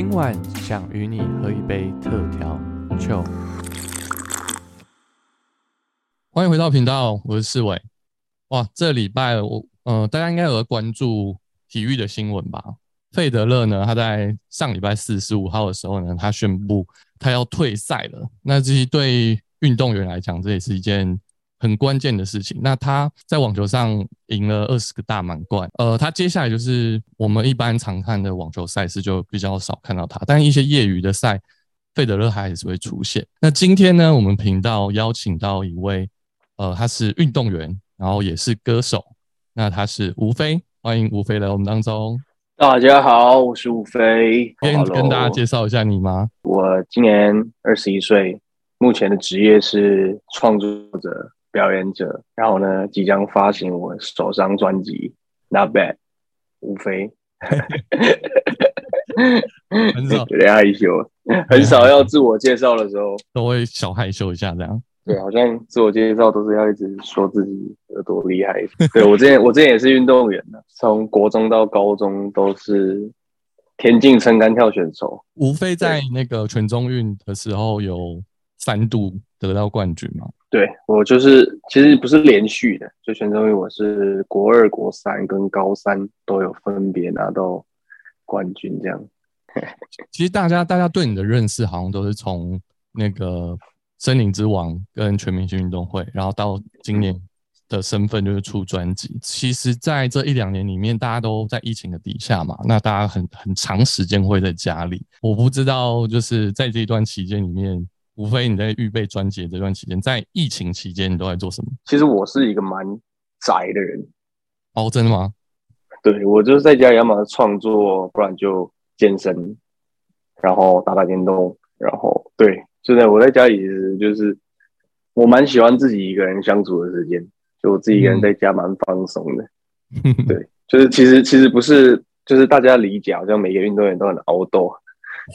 今晚想与你喝一杯特调酒。欢迎回到频道，我是世伟。哇，这礼拜我呃，大家应该有关注体育的新闻吧？费德勒呢，他在上礼拜四十五号的时候呢，他宣布他要退赛了。那这些对运动员来讲，这也是一件很关键的事情。那他在网球上赢了二十个大满贯，呃，他接下来就是我们一般常看的网球赛事就比较少看到他，但一些业余的赛，费德勒还是会出现。那今天呢，我们频道邀请到一位，呃，他是运动员，然后也是歌手，那他是吴飞，欢迎吴飞来我们当中。大家好，我是吴飞，可以跟大家介绍一下你吗？我今年二十一岁，目前的职业是创作者、表演者，然后呢，即将发行我首张专辑《Not Bad》，吴非，很少有点害羞，很少要自我介绍的时候都会小害羞一下这样。对，好像自我介绍都是要一直说自己有多厉害。对我之前，我之前也是运动员的，从国中到高中都是田径撑杆跳选手。吴非在那个全中运的时候有三度得到冠军吗？对我就是其实不是连续的，就全中于我是国二、国三跟高三都有分别拿到冠军这样。其实大家大家对你的认识好像都是从那个。森林之王跟全明星运动会，然后到今年的身份就是出专辑。其实，在这一两年里面，大家都在疫情的底下嘛，那大家很很长时间会在家里。我不知道，就是在这一段期间里面，无非你在预备专辑这段期间，在疫情期间你都在做什么？其实我是一个蛮宅的人。哦，真的吗？对，我就是在家要么创作，不然就健身，然后打打电动，然后对。就在我在家里，就是我蛮喜欢自己一个人相处的时间，就我自己一个人在家蛮放松的。对，就是其实其实不是，就是大家理解，好像每个运动员都很熬斗，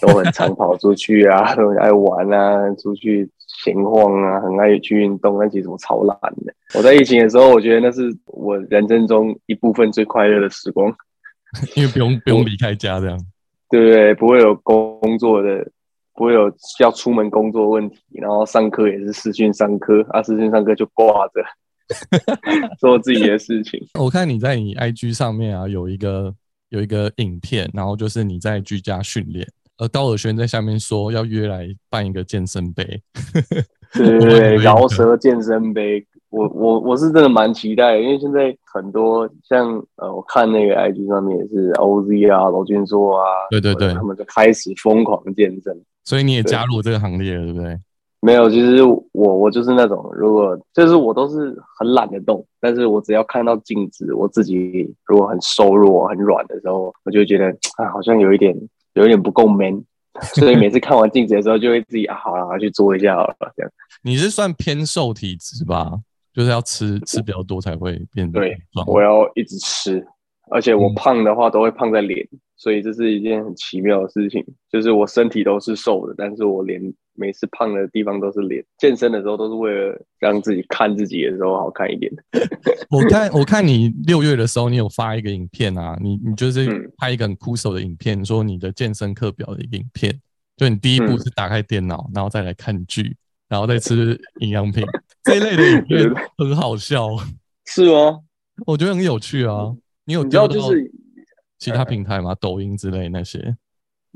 都很常跑出去啊，都很爱玩啊，出去闲晃啊，很爱去运动。但其实我超懒的。我在疫情的时候，我觉得那是我人生中一部分最快乐的时光，因为不用不用离开家这样，对不对？不会有工作的。不会有要出门工作问题，然后上课也是视讯上课，啊，视讯上课就挂着 做自己的事情。我看你在你 IG 上面啊，有一个有一个影片，然后就是你在居家训练，而高尔轩在下面说要约来办一个健身杯，对对对，饶舌健身杯。我我我是真的蛮期待，因为现在很多像呃，我看那个 IG 上面也是 OZ 啊、罗俊硕啊，对对对，他们就开始疯狂健身，所以你也加入这个行列了，对不对？没有，其实我我就是那种，如果就是我都是很懒得动，但是我只要看到镜子，我自己如果很瘦弱、很软的时候，我就觉得啊，好像有一点有一点不够 man，所以每次看完镜子的时候，就会自己啊，好了，去做一下好了，这样。你是算偏瘦体质吧？就是要吃吃比较多才会变对，我要一直吃，而且我胖的话都会胖在脸，所以这是一件很奇妙的事情。就是我身体都是瘦的，但是我脸每次胖的地方都是脸。健身的时候都是为了让自己看自己的时候好看一点。我看我看你六月的时候，你有发一个影片啊，你你就是拍一个很枯手的影片，说你的健身课表的影片，就你第一步是打开电脑，然后再来看剧。然后再吃 营养品这一类的影片很好笑，是吗？我觉得很有趣啊。你有知道就是其他平台吗？抖音之类那些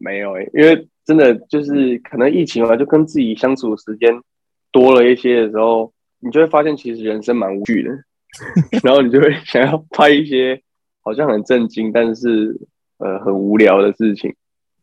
没有诶，因为真的就是可能疫情嘛，就跟自己相处时间多了一些的时候，你就会发现其实人生蛮无趣的，然后你就会想要拍一些好像很震惊，但是呃很无聊的事情。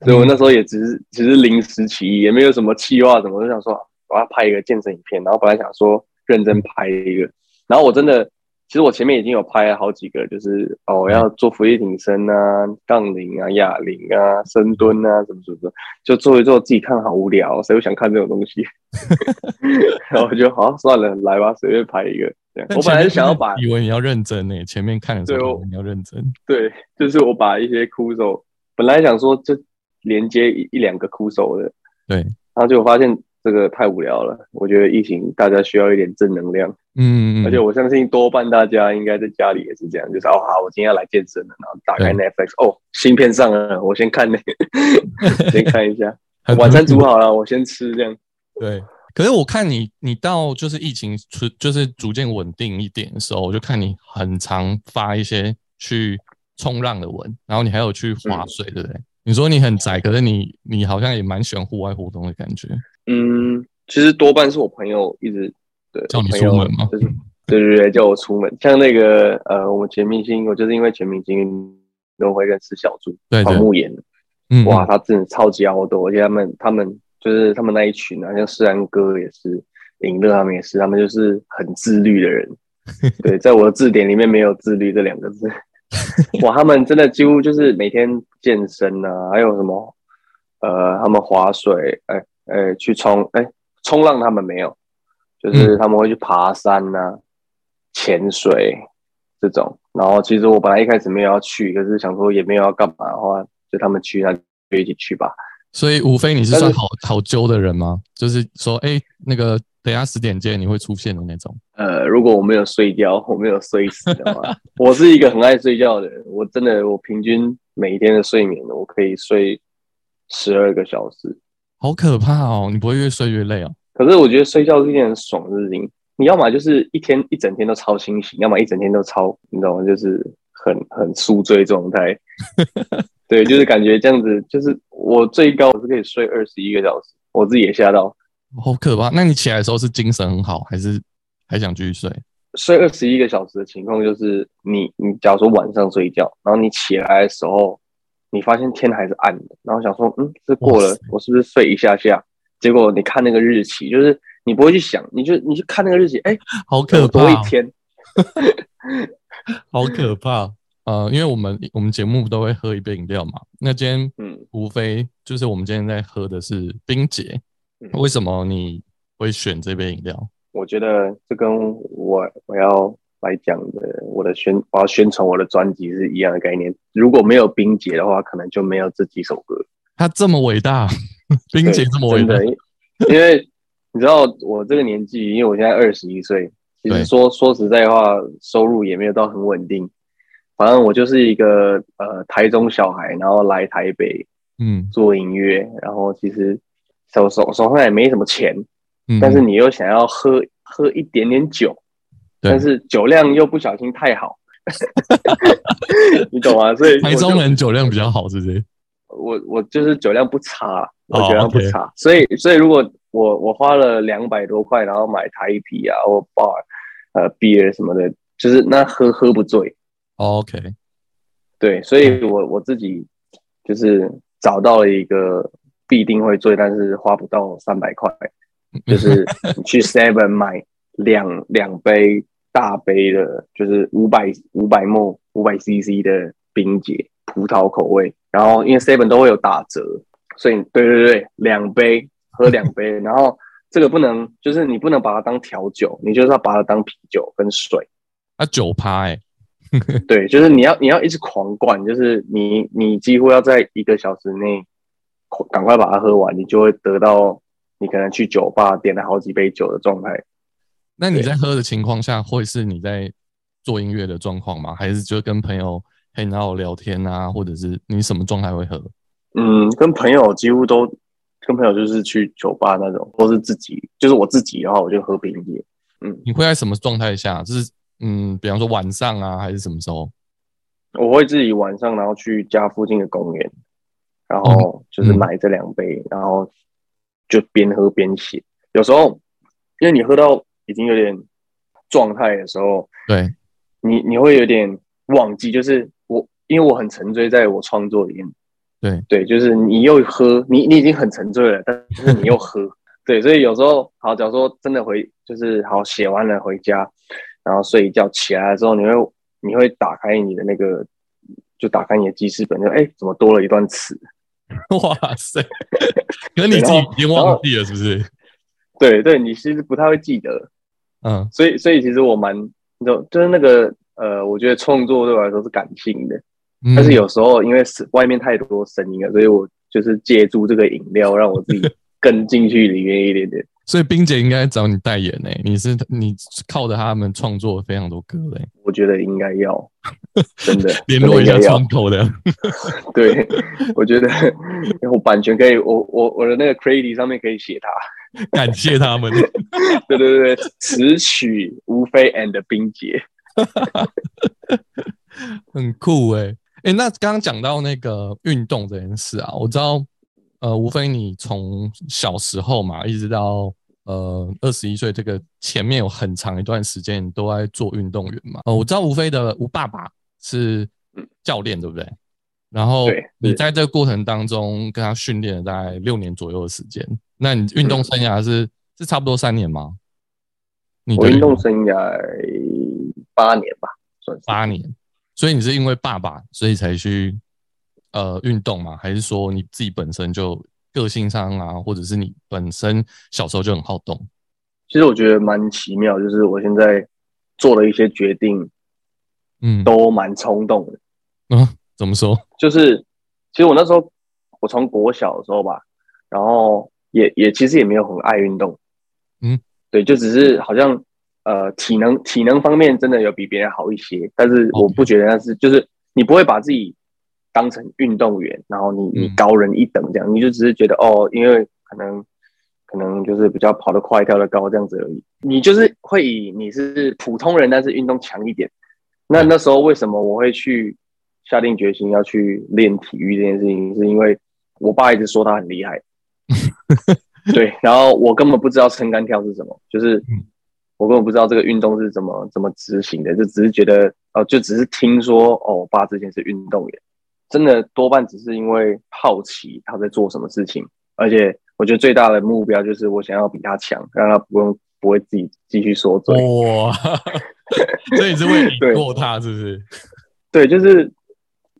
所以我那时候也只是只是临时起意，也没有什么计划，什么就想说。我要拍一个健身影片，然后本来想说认真拍一个，然后我真的，其实我前面已经有拍了好几个，就是哦，我要做俯卧撑啊、杠铃啊、哑铃啊、深蹲啊，什么什么，就做一做，自己看好无聊，谁会想看这种东西？然后我就好算了，来吧，随便拍一个。我本来是想要把，以为你要认真呢，前面看的时候你要认真。对，就是我把一些枯手，本来想说就连接一一两个枯手的，对，然后就发现。这个太无聊了，我觉得疫情大家需要一点正能量。嗯，而且我相信多半大家应该在家里也是这样，就是哦好，我今天要来健身了，然后打开 Netflix，哦，新片上了，我先看那个，先看一下，晚餐煮好了，我先吃这样。对，可是我看你，你到就是疫情出，就是逐渐稳定一点的时候，我就看你很常发一些去冲浪的文，然后你还有去划水，对不对？你说你很宅，可是你你好像也蛮喜欢户外活动的感觉。嗯，其实多半是我朋友一直对。叫你出门吗？就是对对对，叫我出门。像那个呃，我们全明星，我就是因为全明星都会认识小猪黄木岩。嗯，哇，他真的超级好多，而且他们他们就是他们那一群啊，像世安哥也是，尹乐他们也是，他们就是很自律的人。对，在我的字典里面没有自律这两个字。哇，他们真的几乎就是每天健身啊，还有什么呃，他们划水，哎哎，去冲哎冲浪，他们没有。就是他们会去爬山呐、潜水这种，然后其实我本来一开始没有要去，可是想说也没有要干嘛的话，就他们去，那就一起去吧。所以无非你是算好好揪的人吗？就是说，哎，那个等下十点见你会出现的那种。呃，如果我没有睡觉，我没有睡死的话，我是一个很爱睡觉的人。我真的，我平均每一天的睡眠，我可以睡十二个小时。好可怕哦！你不会越睡越累哦？可是我觉得睡觉是一件很爽的事情。你要么就是一天一整天都超清醒，要么一整天都超，你知道吗？就是很很宿醉状态。对，就是感觉这样子，就是我最高是可以睡二十一个小时，我自己也吓到，好可怕。那你起来的时候是精神很好，还是还想继续睡？睡二十一个小时的情况就是，你你假如说晚上睡觉，然后你起来的时候，你发现天还是暗的，然后想说，嗯，是过了，我是不是睡一下下？结果你看那个日期，就是你不会去想，你就你去看那个日期，哎 好可怕，多一天，好可怕。呃，因为我们我们节目都会喝一杯饮料嘛，那今天嗯，无非就是我们今天在喝的是冰姐，为什么你会选这杯饮料？我觉得这跟我我要来讲的我的宣我要宣传我的专辑是一样的概念。如果没有冰姐的话，可能就没有这几首歌。他这么伟大。冰姐这么伟大，因为你知道我这个年纪，因为我现在二十一岁，其实说说实在话，收入也没有到很稳定。反正我就是一个呃台中小孩，然后来台北，嗯，做音乐，然后其实手手手上也没什么钱，但是你又想要喝喝一点点酒，但是酒量又不小心太好，你懂吗？所以台中人酒量比较好，是不是？我我就是酒量不差，我酒量不差，所以所以如果我我花了两百多块，然后买台啤啊或 bar 呃 beer 什么的，就是那喝喝不醉。OK，对，所以我我自己就是找到了一个必定会醉，但是花不到三百块，就是你去 Seven 买两两杯大杯的，就是五百五百 m 五百 cc 的冰姐葡萄口味。然后因为 seven 都会有打折，所以对对对，两杯喝两杯，然后这个不能就是你不能把它当调酒，你就是要把它当啤酒跟水。啊，酒趴哎，对，就是你要你要一直狂灌，就是你你几乎要在一个小时内赶快把它喝完，你就会得到你可能去酒吧点了好几杯酒的状态。那你在喝的情况下，会是你在做音乐的状况吗？还是就跟朋友？很好聊天啊，或者是你什么状态会喝？嗯，跟朋友几乎都跟朋友就是去酒吧那种，或是自己就是我自己的话，我就喝冰酒。嗯，你会在什么状态下？就是嗯，比方说晚上啊，还是什么时候？我会自己晚上然后去家附近的公园，然后就是买这两杯，然后就边喝边写。有时候因为你喝到已经有点状态的时候，对你你会有点忘记，就是我。因为我很沉醉在我创作里面，对对，就是你又喝，你你已经很沉醉了，但是你又喝，对，所以有时候好，假如说真的回，就是好写完了回家，然后睡一觉起来的时候，你会你会打开你的那个，就打开你的记事本，就哎，怎么多了一段词？哇塞，可能你自己已经忘记了，是不是？对对，你其实不太会记得，嗯，所以所以其实我蛮，就就是那个呃，我觉得创作对我来说是感性的。但是有时候因为是外面太多声音了，所以我就是借助这个饮料让我自己更进去里面一点点。所以冰姐应该找你代言呢、你是你靠着他们创作非常多歌嘞、我觉得应该要，真的联络一下窗口的。对，我觉得我版权可以，我我我的那个 Crazy 上面可以写他。感谢他们。对 对对，对词曲吴非 and 冰姐。很酷哎、欸、哎、那刚刚讲到那个运动这件事啊，我知道呃，无非你从小时候嘛，一直到呃二十一岁这个前面有很长一段时间你都在做运动员嘛。呃，我知道吴非的吴爸爸是教练，对不对？然后你在这个过程当中跟他训练了大概六年左右的时间，那你运动生涯是、是差不多三年吗？你运动生涯八年吧，算是。八年，所以你是因为爸爸，所以才去呃运动吗？还是说你自己本身就个性上啊，或者是你本身小时候就很好动？其实我觉得蛮奇妙，就是我现在做了一些决定嗯，都蛮冲动的。嗯，怎么说？就是其实我那时候我从国小的时候吧，然后也也其实也没有很爱运动，嗯，对，就只是好像呃体能体能方面真的有比别人好一些，但是我不觉得那是就是你不会把自己当成运动员，然后你你嗯。高人一等这样，你就只是觉得哦，因为可能可能就是比较跑得快、跳得高这样子而已，你就是会以你是普通人，但是运动强一点。那那时候为什么我会去下定决心要去练体育这件事情，是因为我爸一直说他很厉害，对，然后我根本不知道撑杆跳是什么，就是嗯我根本不知道这个运动是怎么怎么执行的，就只是觉得哦，就只是听说哦，我爸之前是运动员，真的多半只是因为好奇他在做什么事情，而且我觉得最大的目标就是我想要比他强，让他不用不会自己继续说嘴。哇，所以你是为 对你过他是不是？对，就是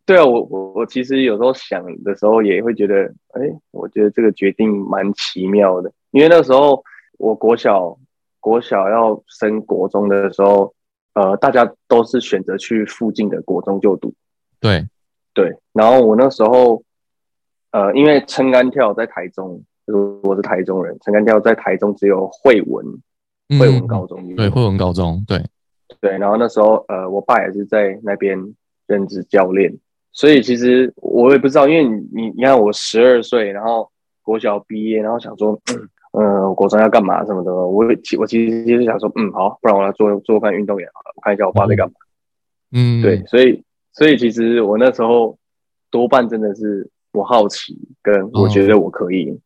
对啊，我我我其实有时候想的时候也会觉得，哎，我觉得这个决定蛮奇妙的，因为那时候我国小国小要升国中的时候，呃，大家都是选择去附近的国中就读，对，对，然后我那时候，呃，因为撑杆跳在台中，就是我是台中人，撑杆跳在台中只有惠文嗯惠文高中有对，惠文高中，对，对，然后那时候呃，我爸也是在那边任职教练，所以其实我也不知道，因为你你你看我十二岁，然后国小毕业，然后想说，嗯，呃，国中要干嘛什么的，我其我其实就是想说，嗯，好，不然我来做做看运动员好了，我看一下我爸在干嘛。嗯，对，所以所以其实我那时候多半真的是我好奇，跟我觉得我可以。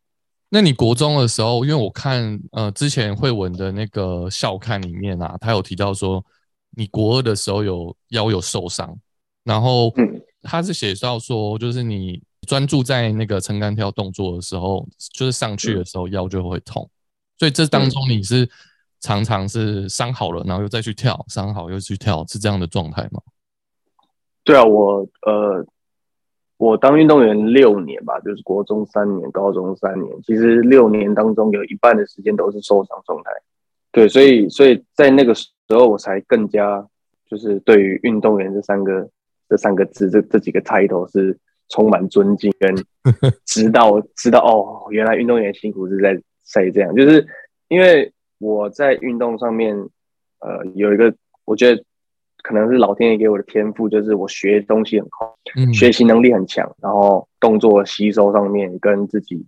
那你国中的时候，因为我看呃之前慧文的那个校刊里面啊，他有提到说你国二的时候有腰有受伤，然后嗯他是写到说，就是你专注在那个撑杆跳动作的时候，就是上去的时候腰就会痛，所以这当中你是常常是伤好了，然后又再去跳，伤好又去跳，是这样的状态吗？对啊，我呃，我当运动员六年吧，就是国中三年，高中三年。其实六年当中有一半的时间都是受伤状态。对，所以所以在那个时候，我才更加就是对于运动员这三个这三个字，这这几个 title 是充满尊敬跟 知道知道哦，原来运动员辛苦是在在这样，就是因为我在运动上面呃有一个我觉得可能是老天爷给我的天赋，就是我学东西很快，嗯，学习能力很强，然后动作吸收上面跟自己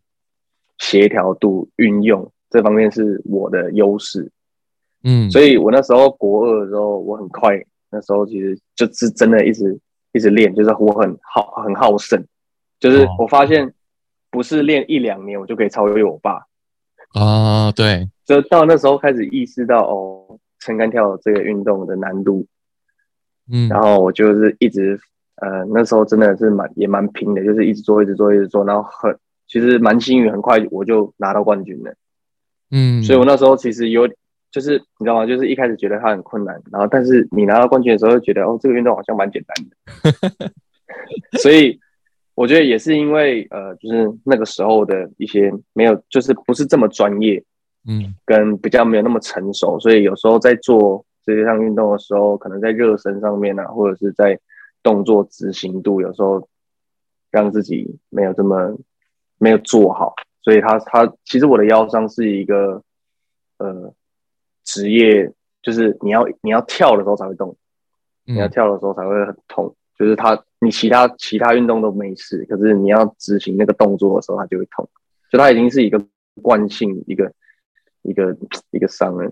协调度运用这方面是我的优势。嗯，所以我那时候国二的时候，我很快，那时候其实就是真的一直一直练，就是我很好很好胜，就是哦。我发现不是练一两年我就可以超越我爸，啊，对，就到那时候开始意识到哦，撑杆跳这个运动的难度，嗯，然后我就是一直呃那时候真的是蛮也蛮拼的，就是一直做一直做一直做，然后很其实蛮幸运，很快我就拿到冠军了。嗯，所以我那时候其实有就是你知道吗？就是一开始觉得它很困难，然后但是你拿到冠军的时候，就觉得哦这个运动好像蛮简单的。所以我觉得也是因为呃就是那个时候的一些没有就是不是这么专业，嗯跟比较没有那么成熟，所以有时候在做这些项运动的时候，可能在热身上面啊，或者是在动作执行度，有时候让自己没有这么没有做好，所以他他其实我的腰伤是一个呃职业，就是你要你要跳的时候才会动，你要嗯跳的时候才会很痛。就是他你其他其他运动都没事，可是你要执行那个动作的时候，它就会痛。就它已经是一个惯性，一个一个一个伤了。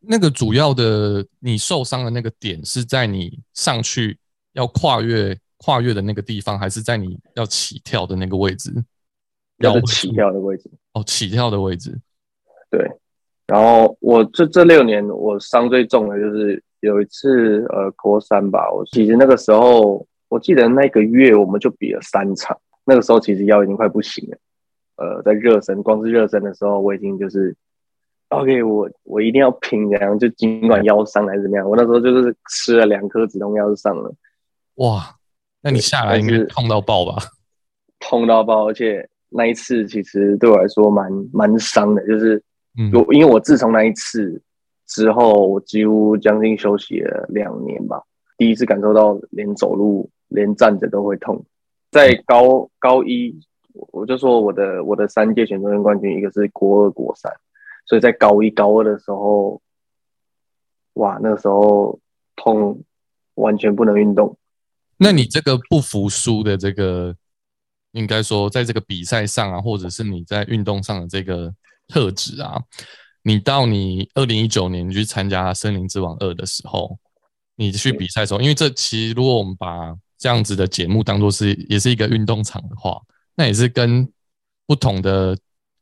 那个主要的你受伤的那个点是在你上去要跨越跨越的那个地方，还是在你要起跳的那个位置？要起跳的位置。哦，起跳的位置。对，然后我这这六年我伤最重的就是有一次呃国三吧，我其实那个时候我记得那个月我们就比了三场，那个时候其实腰已经快不行了，呃，在热身，光是热身的时候我已经就是 OK，我我一定要拼，这样就尽管腰伤还是怎么样，我那时候就是吃了两颗止痛药就上了，哇，那你下来应该是痛到爆吧？痛到爆，而且那一次其实对我来说蛮蛮伤的，就是。嗯，我因为我自从那一次之后，我几乎将近休息了两年吧，第一次感受到连走路、连站着都会痛。在高高一，我我就说我的我的三届全中运冠军，一个是国二、国三，所以在高一、高二的时候，哇，那个时候痛，完全不能运动。那你这个不服输的这个，应该说在这个比赛上啊，或者是你在运动上的这个特质啊，你到你二零一九年你去参加《森林之王二》的时候，你去比赛的时候，因为这其实如果我们把这样子的节目当做是也是一个运动场的话，那也是跟不同的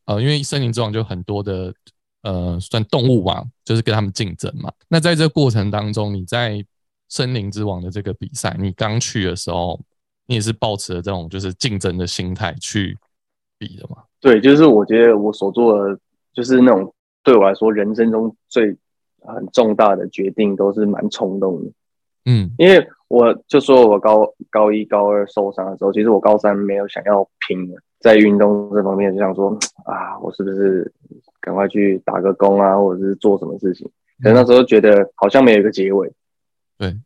呃，因为森林之王就很多的呃算动物嘛，就是跟他们竞争嘛。那在这过程当中，你在森林之王的这个比赛，你刚去的时候，你也是抱持了这种就是竞争的心态去比的嘛？对，就是我觉得我所做的，就是那种对我来说人生中最很重大的决定，都是蛮冲动的。嗯因为我就说我高高一、高二受伤的时候，其实我高三没有想要拼的，在运动这方面就想说啊，我是不是赶快去打个工啊，或者是做什么事情？可是那时候觉得好像没有一个结尾，对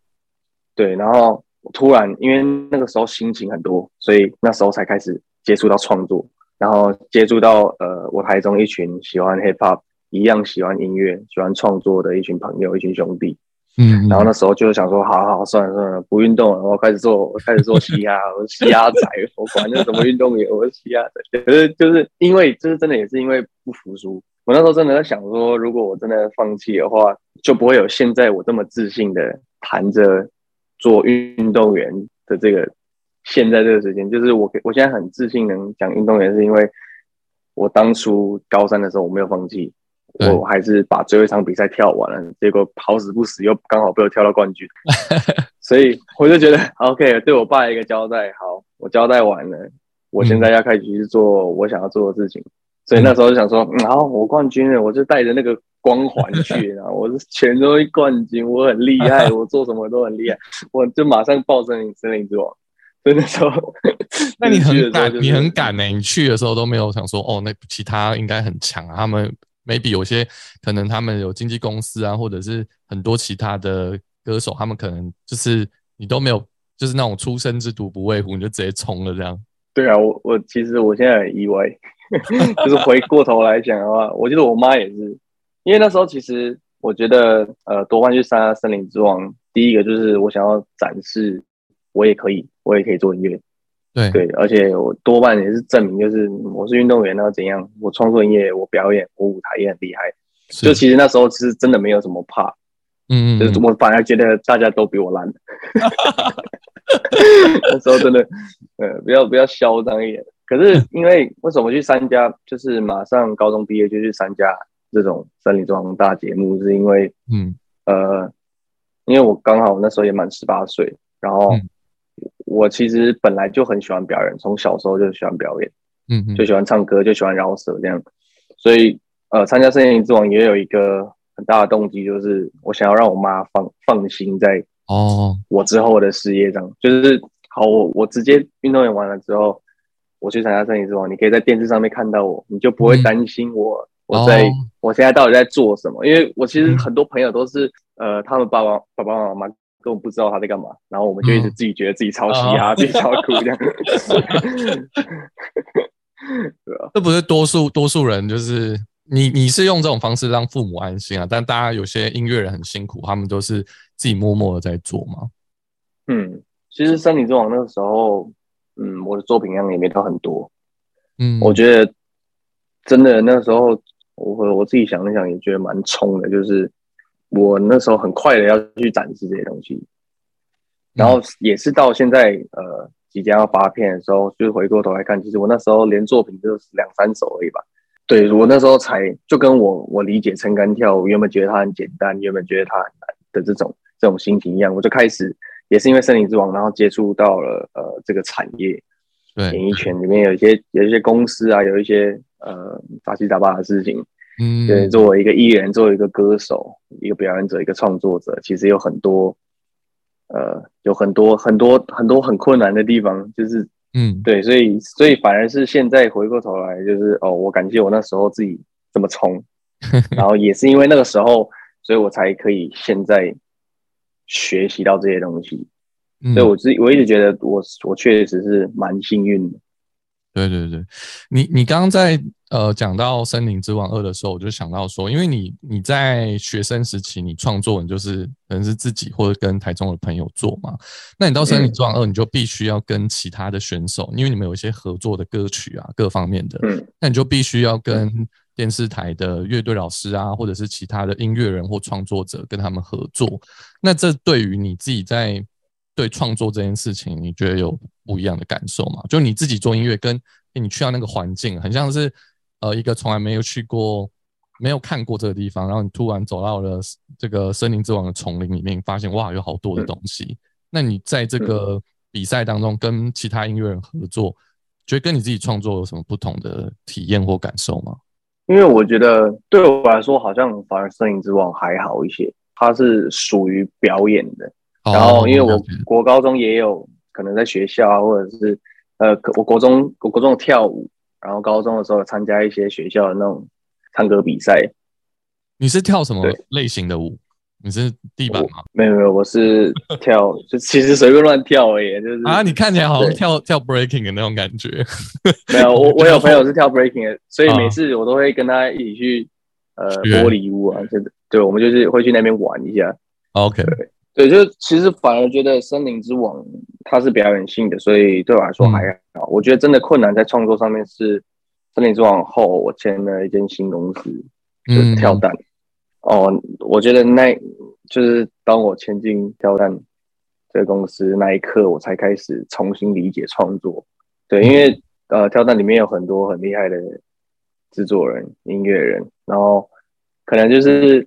对，然后突然因为那个时候心情很多，所以那时候才开始接触到创作，然后接触到呃我台中一群喜欢 hip hop 一样喜欢音乐、喜欢创作的一群朋友、一群兄弟。嗯，然后那时候就想说，好好算了算了，不运动了，我开始做，我开始做嘻哈，我是嘻哈仔，我管那什么运动员，我是嘻哈仔。可是就是因为，就是真的也是因为不服输，我那时候真的在想说，如果我真的放弃的话，就不会有现在我这么自信的谈着做运动员的这个现在这个时间。就是我我现在很自信能讲运动员，是因为我当初高三的时候我没有放弃。我还是把最后一场比赛跳完了，结果好死不死又刚好被我跳到冠军，所以我就觉得 OK，对我爸一个交代。好，我交代完了，我现在要开始去做我想要做的事情。所以那时候就想说，嗯，好，我冠军了，我就带着那个光环去，然后我是全中运冠军，我很厉害，我做什么都很厉害，我就马上报森林森林之王。所以那时候，那你去很敢，你很敢呢、你去的时候都没有想说，哦，那其他应该很强啊。他们 maybe 有些可能他们有经纪公司啊，或者是很多其他的歌手，他们可能就是你都没有，就是那种初生之犊不畏虎，你就直接冲了这样。对啊，我我其实我现在很意外，就是回过头来讲的话，我记得我妈也是，因为那时候其实我觉得呃夺冠去参加森林之王，第一个就是我想要展示我也可以，我也可以做音乐，对。对，而且我多半也是证明就是我是运动员，然后怎样，我创作音乐，我表演，我舞台也很厉害，就其实那时候其实真的没有什么怕，嗯嗯嗯，就是我反而觉得大家都比我烂。那时候真的，呃，不要不要嚣张一点。可是 因为为什么去参加，就是马上高中毕业就去参加这种森林装大节目，是因为嗯。呃，因为我刚好那时候也满十八岁，然后嗯我其实本来就很喜欢表演，从小时候就喜欢表演。嗯嗯，就喜欢唱歌，就喜欢饶舌这样，所以呃，参加森林之王也有一个很大的动机，就是我想要让我妈放放心在哦，我之后的事业上，就是好，我我直接运动员完了之后，我去参加森林之王，你可以在电视上面看到我，你就不会担心我、我在、哦我现在到底在做什么，因为我其实嗯很多朋友都是呃，他们爸爸爸爸妈妈根本不知道他在干嘛，然后我们就一直嗯自己觉得自己超嘻哈，哦自己超酷这样。对啊，这不是多数多数人就是你你是用这种方式让父母安心啊，但大家有些音乐人很辛苦，他们都是自己默默的在做嘛。嗯，其实《森林之王》那个时候，嗯，我的作品量也没到很多。嗯，我觉得真的那时候，我我自己想了想，也觉得蛮冲的。就是我那时候很快的要去展示这些东西，然后也是到现在呃即将要发片的时候，就是回过头来看，其实我那时候连作品就是两三首而已吧。对我那时候才就跟我我理解撑杆跳舞原本觉得它很简单，原本觉得它很难的这种这种心情一样，我就开始也是因为森林之王，然后接触到了呃这个产业，对演艺圈里面有一些有一些公司啊，有一些呃杂七杂八的事情。嗯，对，作为一个艺人，作为一个歌手，一个表演者，一个创作者，其实有很多呃有很多很多很多很困难的地方，就是嗯，对，所以所以反而是现在回过头来，就是哦，我感谢我那时候自己这么冲，然后也是因为那个时候，所以我才可以现在学习到这些东西。嗯所以我自己我一直觉得我我确实是蛮幸运的。对对对，你你刚刚在呃讲到《森林之王二》的时候，我就想到说，因为你你在学生时期你创作，你就是可能是自己或者跟台中的朋友做嘛，那你到《森林之王二》，你就必须要跟其他的选手，因为你们有一些合作的歌曲啊，各方面的，嗯。那你就必须要跟电视台的乐队老师啊，或者是其他的音乐人或创作者跟他们合作。那这对于你自己在对创作这件事情，你觉得有不一样的感受吗？就你自己做音乐，跟诶你去到那个环境，很像是呃一个从来没有去过、没有看过这个地方，然后你突然走到了这个森林之王的丛林里面，发现哇，有好多的东西。那你在这个比赛当中跟其他音乐人合作，觉得跟你自己创作有什么不同的体验或感受吗？因为我觉得对我来说，好像反而《森林之王》还好一些，它是属于表演的。然后，因为我国高中也有可能在学校啊，或者是呃，我国中我国中跳舞，然后高中的时候有参加一些学校的那种唱歌比赛。你是跳什么类型的舞？你是地板吗？没有没有，我是跳，就其实随便乱跳而已，就是啊，你看起来好像跳跳 breaking 的那种感觉。没有，我 我有朋友是跳 breaking 的，所以每次我都会跟他一起去呃学玻璃屋啊，就是对，我们就是会去那边玩一下。OK，对，就其实反而觉得《森林之王》它是表演性的，所以对我来说还好。我觉得真的困难在创作上面是《森林之王》后，我签了一间新公司，就是跳蛋。哦，我觉得那就是当我签进跳蛋这个公司那一刻，我才开始重新理解创作。对，因为呃，跳蛋里面有很多很厉害的制作人、音乐人，然后可能就是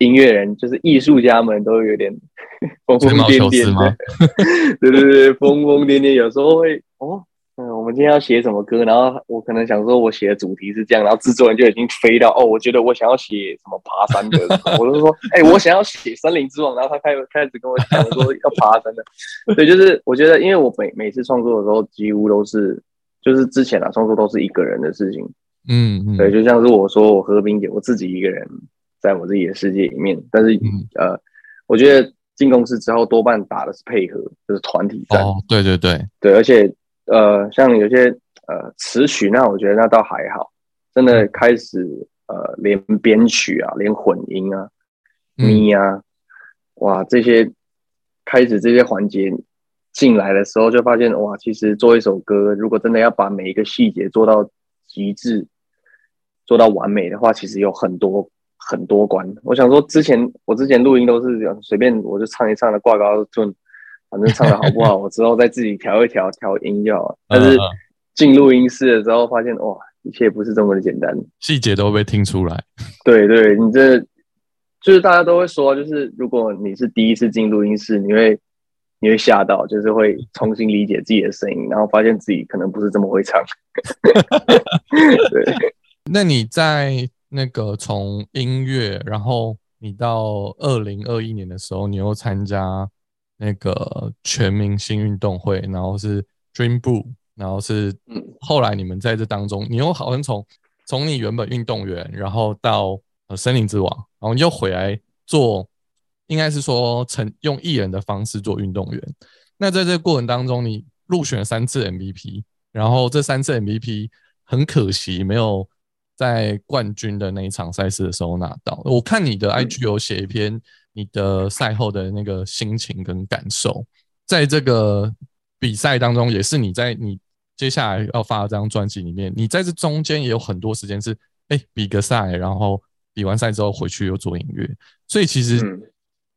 音乐人，就是艺术家们都有点 疯疯癫癫的，对对对，疯疯癫癫，有时候会哦。嗯，我们今天要写什么歌？然后我可能想说，我写的主题是这样，然后制作人就已经飞到哦，我觉得我想要写什么爬山的，我就说，哎、我想要写森林之王，然后他开始开始跟我讲说要爬山的，对，就是我觉得，因为我每每次创作的时候，几乎都是就是之前啊，创作都是一个人的事情，嗯嗯，对，就像是我说我喝冰姐，我自己一个人在我自己的世界里面，但是、嗯。呃，我觉得进公司之后多半打的是配合，就是团体战，哦，对对对，对，而且呃，像有些呃词曲，那我觉得那倒还好，真的开始呃连编曲啊，连混音啊、嗯。咪啊，哇，这些开始这些环节进来的时候，就发现哇，其实做一首歌，如果真的要把每一个细节做到极致，做到完美的话，其实有很多很多关。我想说，之前我之前录音都是随便我就唱一唱的挂高就，反正唱的好不好，我之后再自己调一调调音就好了。但是进录音室的时候，发现哇，一切不是这么的简单。细节都会被听出来。对对，你这就是大家都会说，就是如果你是第一次进录音室，你会你会吓到，就是会重新理解自己的声音，然后发现自己可能不是这么会唱。对，那你在那个从音乐，然后你到二零二一年的时候，你又参加那个全明星运动会，然后是 Dream Boot，然后是嗯后来你们在这当中，你又好像从从你原本运动员，然后到呃森林之王，然后你又回来做，应该是说成用艺人的方式做运动员。那在这个过程当中，你入选了三次 MVP，然后这三次 MVP 很可惜没有在冠军的那一场赛事的时候拿到。我看你的 IG 有写一篇你的赛后的那个心情跟感受，在这个比赛当中，也是你在你接下来要发的这张专辑里面，你在这中间也有很多时间是哎比个赛，然后比完赛之后回去又做音乐，所以其实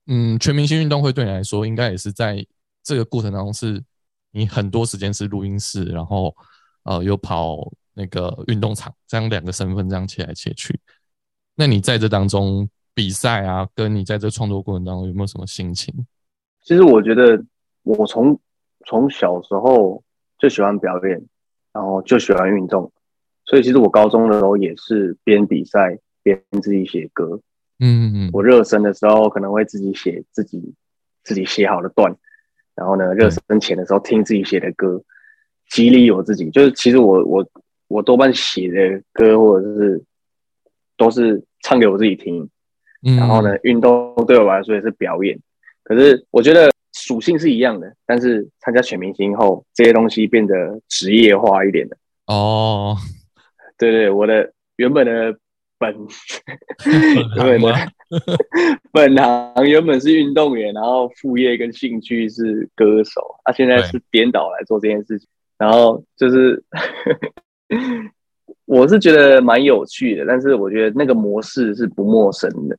嗯，全明星运动会对你来说，应该也是在这个过程当中是你很多时间是录音室，然后呃又跑。那个运动场，这样两个身份这样切来切去，那你在这当中比赛啊，跟你在这创作过程当中有没有什么心情？其实我觉得我从从小时候就喜欢表演，然后就喜欢运动，所以其实我高中的时候也是边比赛边自己写歌。嗯嗯，我热身的时候可能会自己写自己自己写好的段，然后呢，热身前的时候听自己写的歌，激励我自己。就是其实我我。我多半写的歌或者是都是唱给我自己听，然后呢，运动对我来说也是表演。可是我觉得属性是一样的，但是参加全明星后，这些东西变得职业化一点的。哦，对对，我的原本的本 原本的 本行原本是运动员，然后副业跟兴趣是歌手，他现在是编导来做这件事情，然后就是。我是觉得蛮有趣的，但是我觉得那个模式是不陌生的，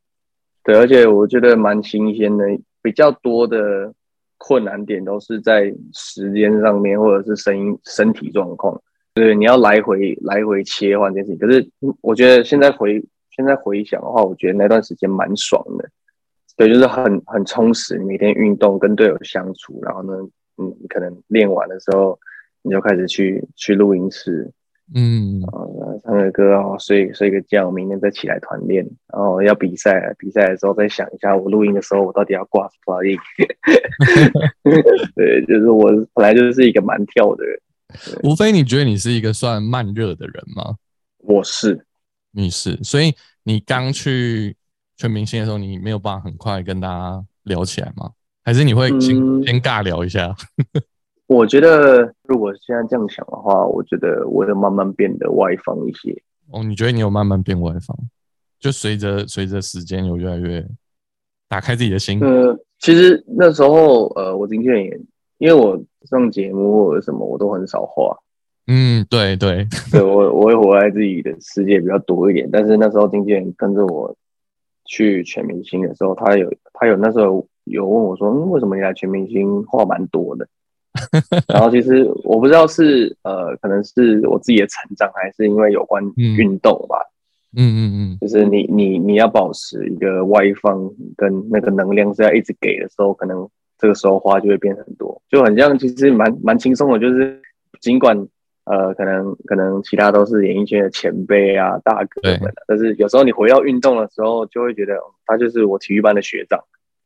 对，而且我觉得蛮新鲜的。比较多的困难点都是在时间上面，或者是声音、身体状况，对，你要来回来回切换这件事情。可是我觉得现在回现在回想的话，我觉得那段时间蛮爽的，对，就是很很充实，每天运动跟队友相处，然后呢，嗯，可能练完的时候你就开始去去录音室。嗯，唱个歌哦，睡睡个觉，明天再起来团练，然后要比赛，比赛的时候再想一下，我录音的时候我到底要挂多少音？对，就是我本来就是一个蛮跳的人。无非，你觉得你是一个算慢热的人吗？我是，你是，所以你刚去全明星的时候，你没有办法很快跟大家聊起来吗？还是你会先先尬聊一下？我觉得，如果现在这样想的话，我觉得我有慢慢变得外放一些。哦，你觉得你有慢慢变外放？就随着随着时间有越来越打开自己的心。呃，其实那时候，呃，我经纪人也，因为我上节目或者什么，我都很少话。嗯，对对对，我我会活在自己的世界比较多一点。但是那时候经纪人跟着我去全明星的时候，他有他有那时候有问我说，嗯，为什么你来全明星话蛮多的？然后其实我不知道是呃，可能是我自己的成长，还是因为有关运动吧。嗯嗯嗯，就是你你你要保持一个外放跟那个能量是要一直给的时候，可能这个时候花就会变很多，就很像其实蛮蛮轻松的。就是尽管呃，可能可能其他都是演艺圈的前辈啊大哥们，但是有时候你回到运动的时候，就会觉得他就是我体育班的学长。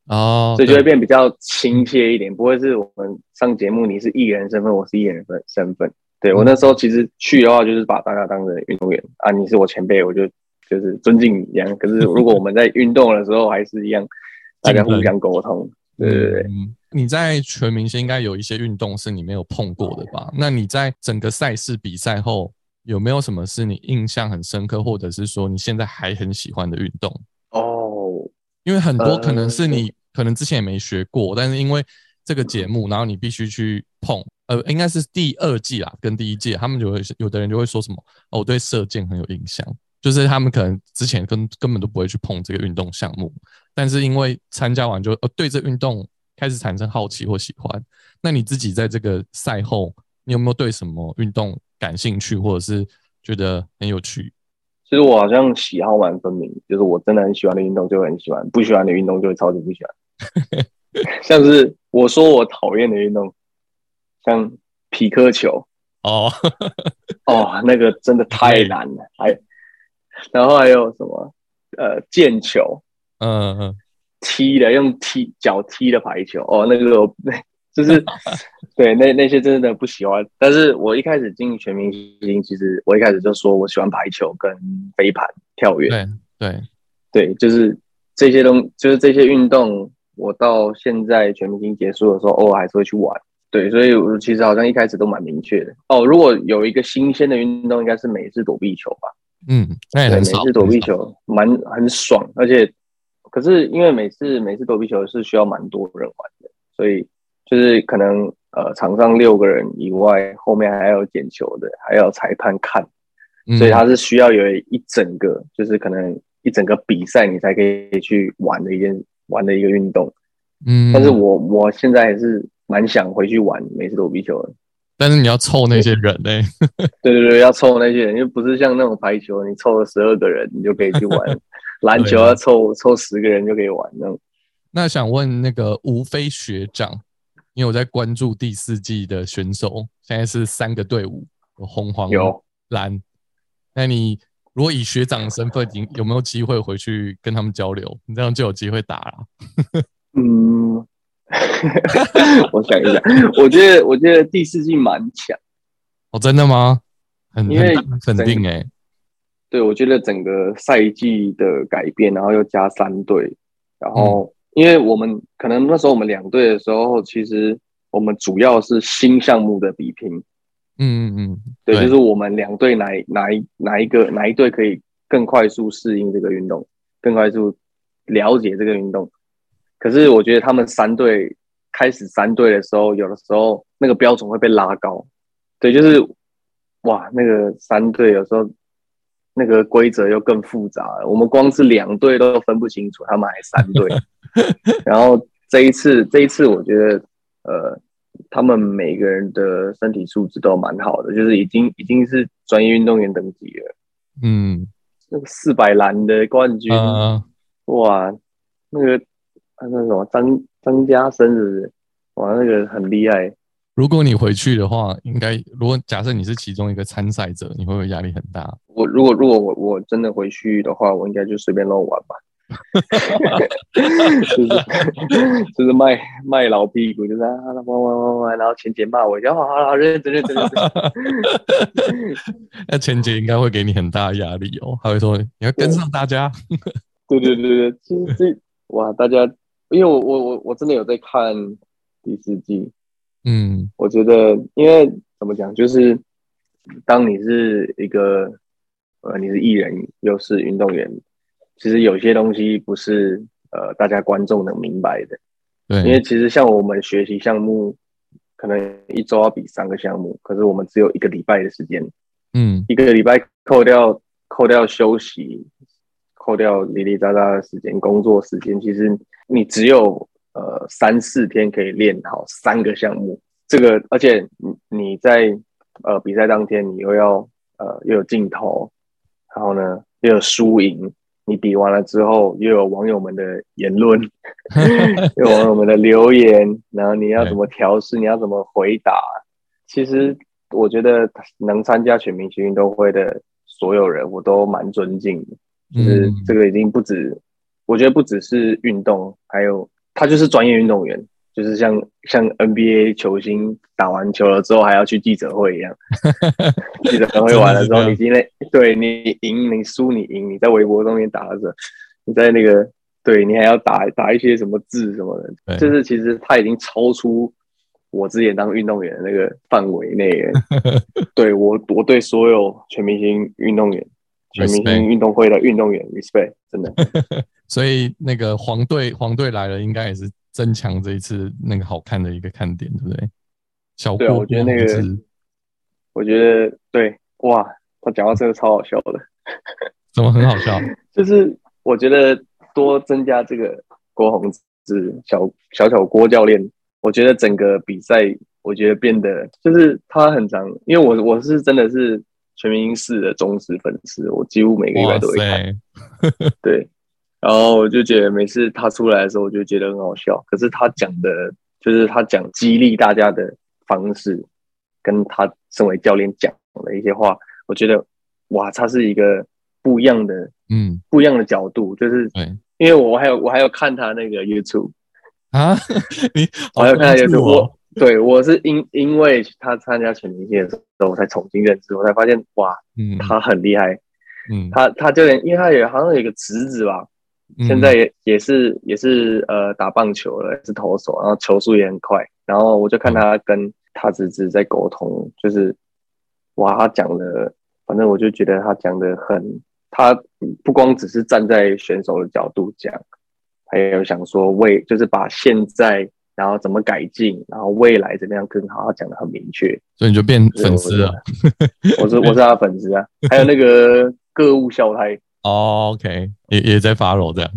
哦，所以就会变比较亲切一点，不会是我们上节目你是艺人身份，我是艺人身身份。对我那时候其实去的话，就是把大家当成运动员啊，你是我前辈，我就就是尊敬你一样。可是 如果我们在运动的时候，还是一样，大家互相沟通。对对对，你在全明星应该有一些运动是你没有碰过的吧？那你在整个赛事比赛后，有没有什么是你印象很深刻，或者是说你现在还很喜欢的运动？哦，因为很多可能是你。可能之前也没学过，但是因为这个节目，然后你必须去碰，呃，应该是第二季啦，跟第一届，他们就会有的人就会说什么，哦，我对射箭很有印象，就是他们可能之前根根本都不会去碰这个运动项目，但是因为参加完就呃对这运动开始产生好奇或喜欢。那你自己在这个赛后，你有没有对什么运动感兴趣，或者是觉得很有趣？其实我好像喜好蛮分明，就是我真的很喜欢的运动就很喜欢，不喜欢的运动就会超级不喜欢。像是我说我讨厌的运动，像皮克球哦哦，那个真的太难了。还然后还有什么呃毽球，嗯嗯，踢的用踢脚踢的排球哦，那个就是对那那些真的不喜欢。但是我一开始进全明星，其实我一开始就说我喜欢排球跟飞盘、跳远。对对对，就是这些东，就是这些运动。我到现在全明星结束的时候，偶尔还是会去玩。对，所以我其实好像一开始都蛮明确的。哦，如果有一个新鲜的运动，应该是美式躲避球吧？嗯，那也对，每很少。次躲避，球蛮很爽，而且可是因为每次每次躲避球是需要蛮多人玩的，所以就是可能呃场上六个人以外，后面还要有捡球的，还要有裁判看，嗯所以它是需要有一整个就是可能一整个比赛你才可以去玩的一件玩的一个运动。嗯，但是我我现在还是蛮想回去玩美式躲避球的。但是你要凑那些人嘞、对对对，要凑那些人，又不是像那种排球，你凑了十二个人你就可以去玩。篮球要凑凑十个人就可以玩那种。那想问那个吴飞学长，因为我在关注第四季的选手，现在是三个队伍，有红、黄、有蓝。那你如果以学长的身份，你有没有机会回去跟他们交流？你这样就有机会打了。嗯，我想一下，我觉得我觉得第四季蛮强。哦，真的吗？很因为很肯定哎、对，我觉得整个赛季的改变，然后又加三队，然后、因为我们可能那时候我们两队的时候，其实我们主要是新项目的比拼，嗯嗯嗯，对，就是我们两队哪一哪一哪一个哪一队可以更快速适应这个运动，更快速了解这个运动。可是我觉得他们三队开始三队的时候，有的时候那个标准会被拉高，对，就是哇，那个三队有时候那个规则又更复杂了，我们光是两队都分不清楚，他们还三队。然后这一次，这一次我觉得呃，他们每个人的身体素质都蛮好的，就是已经已经是专业运动员等级了。嗯那个四百栏的冠军，呃，哇，那个那个什么张张家生是不是？哇，那个很厉害。如果你回去的话，应该如果假设你是其中一个参赛者，你会不会压力很大？我如果如果我我真的回去的话，我应该就随便乱玩吧。就是就是卖卖老屁股，就是啊玩玩玩玩，然后钱姐骂我，然后好好认真认真认真。那钱姐应该会给你很大的压力哦，他会说你要跟上大家。对对对对，其实这哇，大家因为我我我我真的有在看第四季，嗯。我觉得因为怎么讲，就是当你是一个呃你是艺人又是运动员，其实有些东西不是呃大家观众能明白的。对。因为，其实像我们学习项目，可能一周要比三个项目，可是我们只有一个礼拜的时间，嗯。一个礼拜扣掉扣掉休息，扣掉零零杂杂的时间，工作时间，其实你只有呃三四天可以练好三个项目。这个，而且你你在呃比赛当天，你又要呃又有镜头，然后呢又有输赢，你比完了之后又有网友们的言论，又有网友们的留言，然后你要怎么调试，你要怎么回答。其实我觉得能参加全明星运动会的所有人，我都蛮尊敬的。就是嗯这个已经不止，我觉得不只是运动，还有他就是专业运动员，就是像像 NBA 球星打完球了之后还要去记者会一样，记者会完了之后，你今天对你赢你输你赢，你在微博上面打着，你在那个对你还要打打一些什么字什么的，就是其实他已经超出我之前当运动员的那个范围内了。对我，我对所有全明星运动员、全明星运动会的运动员 respect，真的。所以那个黄队黄队来了，应该也是增强这一次那个好看的一个看点，对不对？小对啊郭我觉得那个我觉得对，哇，他讲话真的超好笑的。怎么很好笑？就是我觉得多增加这个郭宏志小小小郭教练，我觉得整个比赛，我觉得变得就是他很长，因为我我是真的是全明星四的忠实粉丝，我几乎每个礼拜都会看。对，然后我就觉得每次他出来的时候，我就觉得很好笑。可是他讲的，就是他讲激励大家的方式，跟他身为教练讲的一些话，我觉得哇，他是一个不一样的、嗯，不一样的角度。就是对因为我还有我还有看他那个 YouTube，啊，你我还有看 YouTube，哦我对我是因因为他参加全明星的时候，我才重新认识，我才发现哇，嗯，他很厉害。嗯，他他就连，因为他也好像有一个侄子吧，嗯现在也也是也是呃打棒球了，是投手，然后球速也很快。然后我就看他跟他侄子在沟通，就是哇，他讲的反正我就觉得他讲的很，他不光只是站在选手的角度讲，还有想说未就是把现在然后怎么改进，然后未来怎么样更好，他讲的很明确，所以你就变粉丝了。我是我是他的粉丝啊，还有那个歌舞小台哦，OK，也也在发楼这样。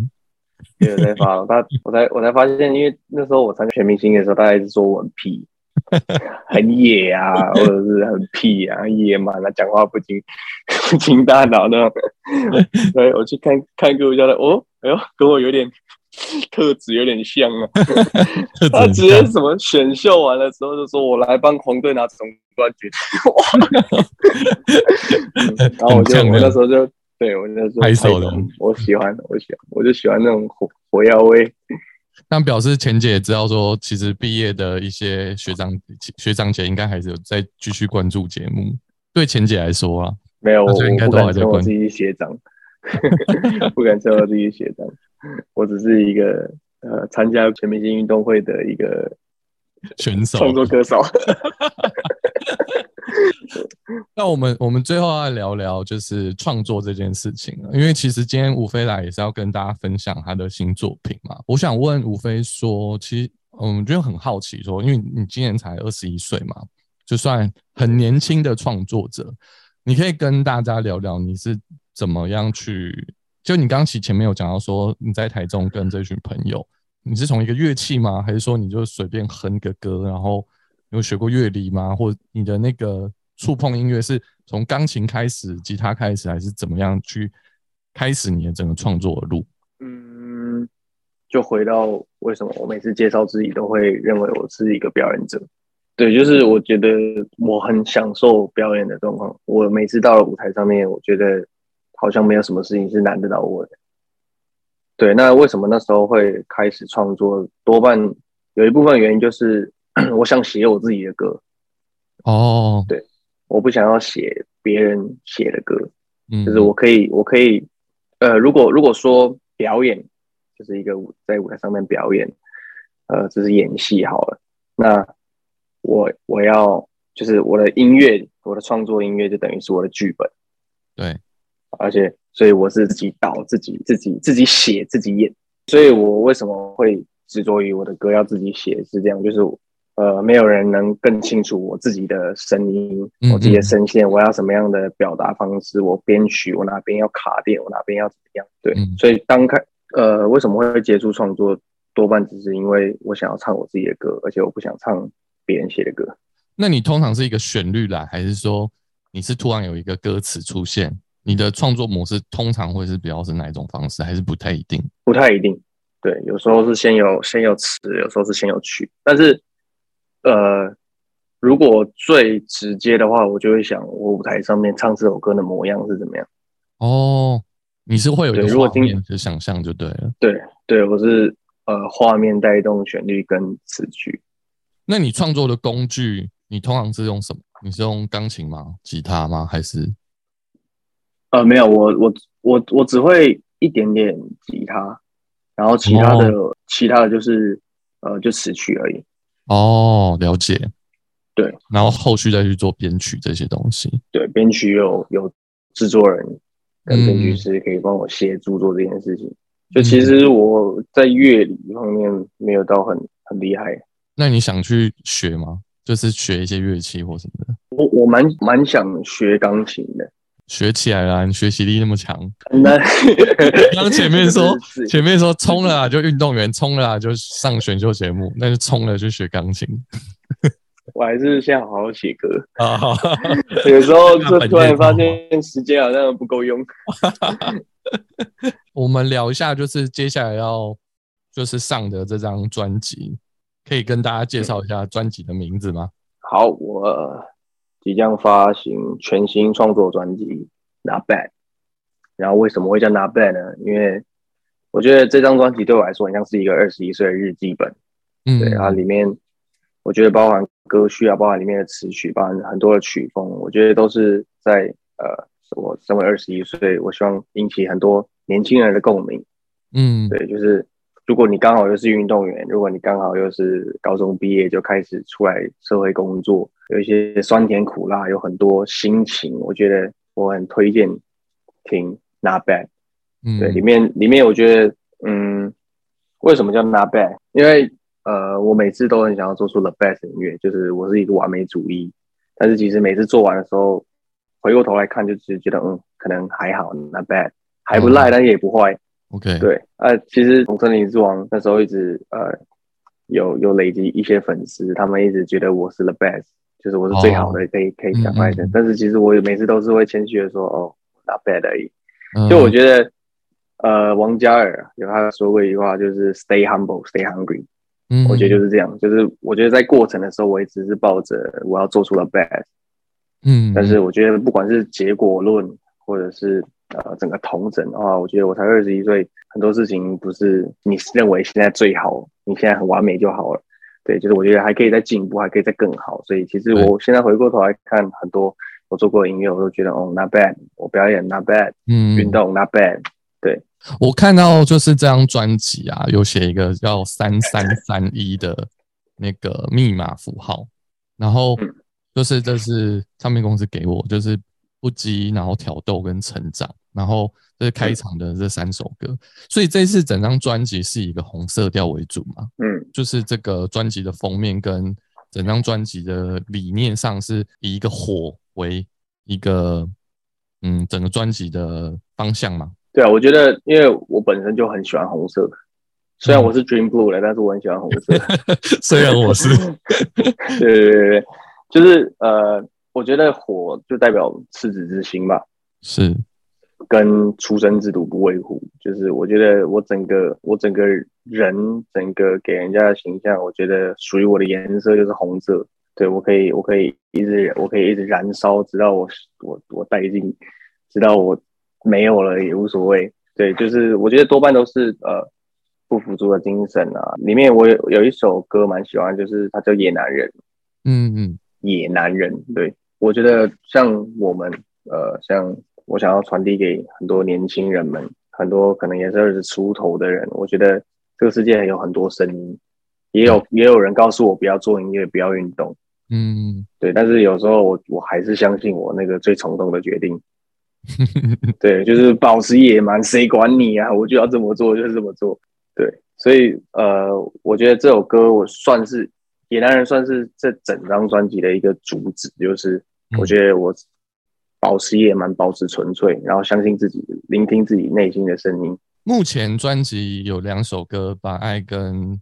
也在发了，他我才我才发现，因为那时候我参加全明星的时候，大家一直说我很屁，很野啊，或者是很屁啊，野蛮啊，讲话不经 不经大脑的。对，我去看看歌舞教的，哦，哎呦，跟我有点特质有点像啊。他直接什么选秀完了之后就说我来帮黄队拿总冠军，哇！然后我就我那时候就。对我那时候拍手的，我喜欢，我喜欢，我就喜欢那种火火药味。但表示钱姐也知道说，其实毕业的一些学长学长姐应该还是有在继续关注节目。对钱姐来说啊，没有，我应该都还在关注。自己学长，不敢称我自己学长，我只是一个呃参加全明星运动会的一个选手，创作歌手。那我们我们最后要聊聊就是创作这件事情了，因为其实今天吴飞来也是要跟大家分享他的新作品嘛。我想问吴飞说，其实嗯，就很好奇说，因为你今年才二十一岁嘛，就算很年轻的创作者，你可以跟大家聊聊你是怎么样去？就你刚起前面有讲到说你在台中跟这群朋友，你是从一个乐器吗？还是说你就随便哼个歌，然后？有学过乐理吗？或你的那个触碰音乐是从钢琴开始、吉他开始，还是怎么样去开始你的整个创作的路？嗯，就回到为什么我每次介绍自己都会认为我是一个表演者。对，就是我觉得我很享受表演的状况。我每次到了舞台上面，我觉得好像没有什么事情是难得到我的。对，那为什么那时候会开始创作？多半有一部分原因就是。我想写我自己的歌，哦，对，我不想要写别人写的歌，嗯，就是我可以，我可以，呃，如果如果说表演就是一个在舞台上面表演，呃，这是演戏好了，那我我要就是我的音乐，我的创作音乐就等于是我的剧本，对，而且所以我是自己导自己自己自己写自己演，所以我为什么会执着于我的歌要自己写是这样，就是。呃，没有人能更清楚我自己的声音，我自己的声线，我要什么样的表达方式，我编曲，我哪边要卡点，我哪边要怎么样？对，所以当开呃，为什么会接触创作，多半只是因为我想要唱我自己的歌，而且我不想唱别人写的歌。那你通常是一个旋律来，还是说你是突然有一个歌词出现？你的创作模式通常会是比较是哪一种方式，还是不太一定？不太一定。对，有时候是先有先有词，有时候是先有曲，但是。呃，如果最直接的话，我就会想，我舞台上面唱这首歌的模样是怎么样？哦，你是会有一个画面的想象就对了。对对，我是呃，画面带动旋律跟词句。那你创作的工具，你通常是用什么？你是用钢琴吗？吉他吗？还是？呃，没有，我我我我只会一点点吉他，然后其他的其他的就是呃，就词曲而已。哦，了解，对，然后后续再去做编曲这些东西。对，编曲有有制作人跟编曲师可以帮我协助做这件事情。就其实我在乐理方面没有到很很厉害。那你想去学吗？就是学一些乐器或什么的？我我蛮蛮想学钢琴的。学起来了，你学习力那么强。那 刚前面说，前面说冲了啊，就运动员冲了啊，就上选秀节目，那就冲了就学钢琴。我还是先好好写歌啊。有时候就突然发现时间好像不够用。我们聊一下，就是接下来要就是上的这张专辑，可以跟大家介绍一下专辑的名字吗？好，我。即将发行全新创作专辑《Not Bad》，然后为什么会叫《Not Bad》呢？因为我觉得这张专辑对我来说很像是一个二十一岁的日记本。嗯，对，然后里面我觉得包含歌序啊，包含里面的词曲，包含很多的曲风，我觉得都是在呃，我身为二十一岁，我希望引起很多年轻人的共鸣。嗯，对，就是。如果你刚好又是运动员，如果你刚好又是高中毕业就开始出来社会工作，有一些酸甜苦辣，有很多心情，我觉得我很推荐听 Not Bad。嗯，对，里面里面我觉得，嗯，为什么叫 Not Bad？因为呃，我每次都很想要做出 the best 音乐，就是我是一个完美主义。但是其实每次做完的时候，回过头来看，就只是觉得嗯，可能还好，Not Bad，还不赖，但是也不坏。OK，对，呃，其实《红森林之王》那时候一直呃有有累积一些粉丝，他们一直觉得我是 the best，就是我是最好的，可以可以讲快的。嗯嗯嗯但是其实我每次都是会谦虚的说，哦，not bad 而已。嗯就我觉得，呃，王嘉尔有他说过一句话，就是 stay humble, stay hungry。嗯我觉得就是这样，就是我觉得在过程的时候，我一直是抱着我要做出了 bad。嗯，但是我觉得不管是结果论，或者是呃整个同整的话，我觉得我才二十一岁，很多事情不是你认为现在最好，你现在很完美就好了。对，就是我觉得还可以再进步，还可以再更好。所以其实我现在回过头来看很多我做过的音乐，我都觉得哦，not bad，我表演 not bad，嗯。运动 not bad 对。我看到就是这张专辑啊，有写一个叫三三三一的那个密码符号，然后嗯。就是这是唱片公司给我，就是不羁，然后挑逗跟成长，然后这是开场的这三首歌，所以这次整张专辑是以一个红色调为主嘛，嗯，就是这个专辑的封面跟整张专辑的理念上是以一个火为一个嗯整个专辑的方向嘛，对啊，我觉得因为我本身就很喜欢红色，虽然我是 Dream Blue 的，但是我很喜欢红色。虽然我是 对对对对，就是呃，我觉得火就代表赤子之心吧，是跟出生制度不维护。就是我觉得我整个我整个人整个给人家的形象，我觉得属于我的颜色就是红色。对我可以我可以一直我可以一直燃烧，直到我我我殆尽，直到我没有了也无所谓。对，就是我觉得多半都是呃不服输的精神啊。里面我有有一首歌蛮喜欢，就是它叫《野男人》。嗯嗯野男人，对我觉得像我们，呃，像我想要传递给很多年轻人们，很多可能也是二十出头的人，我觉得这个世界有很多声音，也有也有人告诉我不要做音乐，不要运动，嗯对，但是有时候我我还是相信我那个最冲动的决定，对，就是保持野蛮，谁管你啊？我就要这么做，就是这么做，对，所以呃，我觉得这首歌我算是。野男人算是这整张专辑的一个主旨，就是我觉得我保持野蛮，保持纯粹，然后相信自己，聆听自己内心的声音。目前专辑有两首歌，《把爱》跟《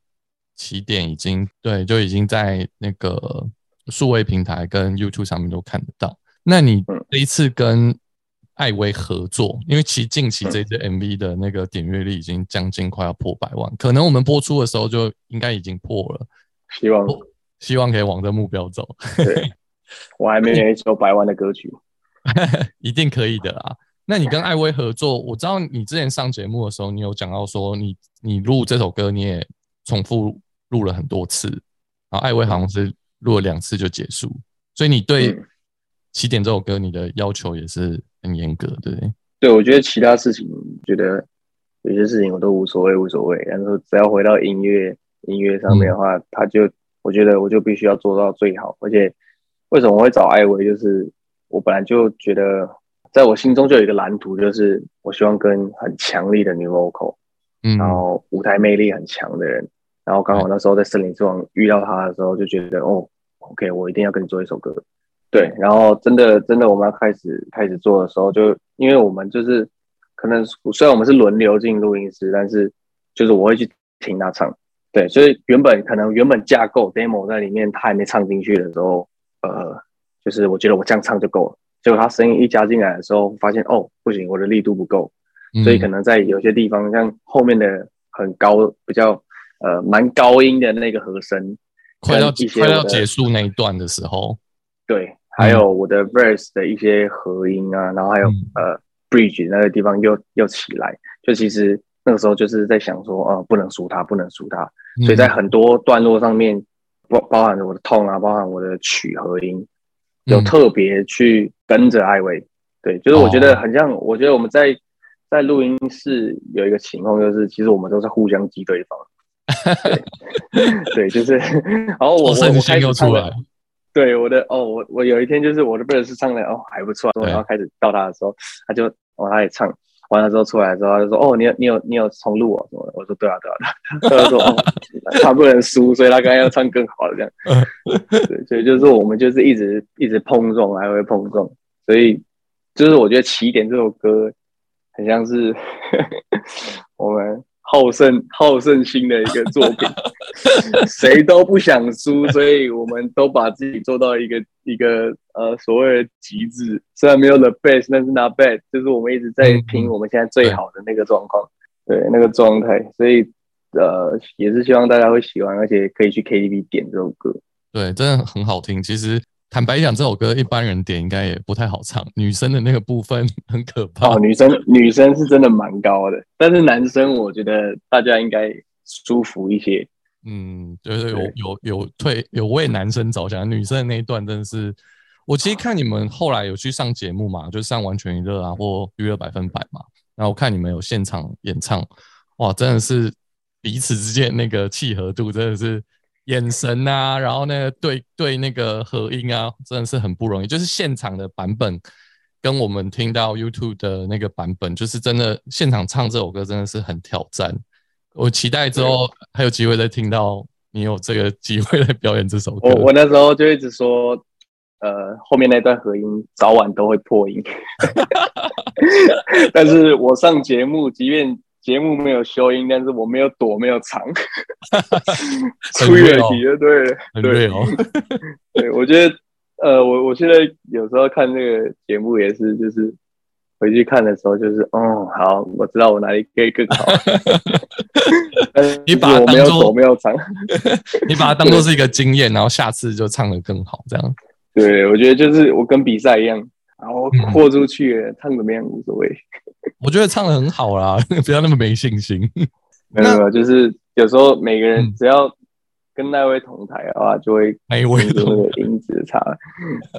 起点》已经对，就已经在那个数位平台跟 YouTube 上面都看得到。那你这一次跟艾薇合作，因为其近期这支 MV 的那个点阅率已经将近快要破百万，可能我们播出的时候就应该已经破了。希望希望可以往这目标走。对，我还没有一首百万的歌曲，一定可以的啦。那你跟艾薇合作，我知道你之前上节目的时候，你有讲到说你你录这首歌你也重复录了很多次，然后艾薇好像是录了两次就结束，所以你对嗯起点这首歌你的要求也是很严格，对不对？对我觉得其他事情，觉得有些事情我都无所谓，无所谓。但是只要回到音乐音乐上面的话，他就我觉得我就必须要做到最好。而且为什么我会找艾薇，就是我本来就觉得，在我心中就有一个蓝图，就是我希望跟很强力的女 vocal，嗯，然后舞台魅力很强的人，然后刚好那时候在森林之王遇到他的时候，就觉得哦，OK，我一定要跟你做一首歌。对，然后真的真的我们要开始开始做的时候，就因为我们就是可能虽然我们是轮流进录音室，但是就是我会去听他唱。对，所以原本可能原本架构 demo 在里面，他还没唱进去的时候，呃，就是我觉得我这样唱就够了。结果他声音一加进来的时候，发现哦不行，我的力度不够，所以可能在有些地方，像后面的很高、比较呃蛮高音的那个和声，快要跟一些快要结束那一段的时候，对，还有我的 verse 的一些合音啊，然后还有、嗯。呃 bridge 那个地方又又起来，就其实那个时候就是在想说，呃，不能输他，不能输他，嗯所以在很多段落上面，包包含我的痛啊，包含我的曲和音，有嗯特别去跟着艾薇。对，就是我觉得哦很像，我觉得我们在在录音室有一个情况，就是其实我们都是互相激对方。对，对，就是，然后我我开始唱对我的哦，我我有一天就是我的贝尔斯唱的哦还不错，然后开始到他的时候，他就哦他也唱完了之后出来之后他就说哦你有你有你有重录哦什么的，我说对啊对啊，他就说哦他不能输，所以他刚刚要唱更好的这样，对，所以就是我们就是一直一直碰撞，来回碰撞，所以就是我觉得起点这首歌很像是 我们。好胜好胜心的一个作品，谁都不想输，所以我们都把自己做到一个一个呃所谓的极致。虽然没有 the best，但是 not bad，就是我们一直在拼我们现在最好的那个状况，对那个状态。所以呃也是希望大家会喜欢，而且可以去 KTV 点这首歌。对，真的很好听。其实。坦白讲，这首歌一般人点应该也不太好唱，女生的那个部分很可怕。哦，女生女生是真的蛮高的，但是男生我觉得大家应该舒服一些。嗯，就是有有有退有为男生着想，女生的那一段真的是，我其实看你们后来有去上节目嘛，就上完全娱乐啊或娱乐百分百嘛，然后看你们有现场演唱，哇，真的是彼此之间那个契合度真的是。眼神啊，然后那个，对对，那个合音啊，真的是很不容易。就是现场的版本跟我们听到 YouTube 的那个版本，就是真的现场唱这首歌真的是很挑战。我期待之后还有机会再听到你有这个机会来表演这首歌。我我那时候就一直说，呃，后面那段合音早晚都会破音。但是我上节目，即便。节目没有修音，但是我没有躲，没有藏，出远题了，对对哦，对，我觉得，呃，我我现在有时候看这个节目也是，就是回去看的时候，就是哦，好，我知道我哪里可以更好。你把我没有躲，没有藏，你把它当做是一个经验，然后下次就唱的更好，这样。对，我觉得就是我跟比赛一样，然后豁出去，唱怎么样无所谓。我觉得唱的很好啦，不要那么没信心。没 有没有，就是有时候每个人只要跟那位同台的话，就会那位那个音质差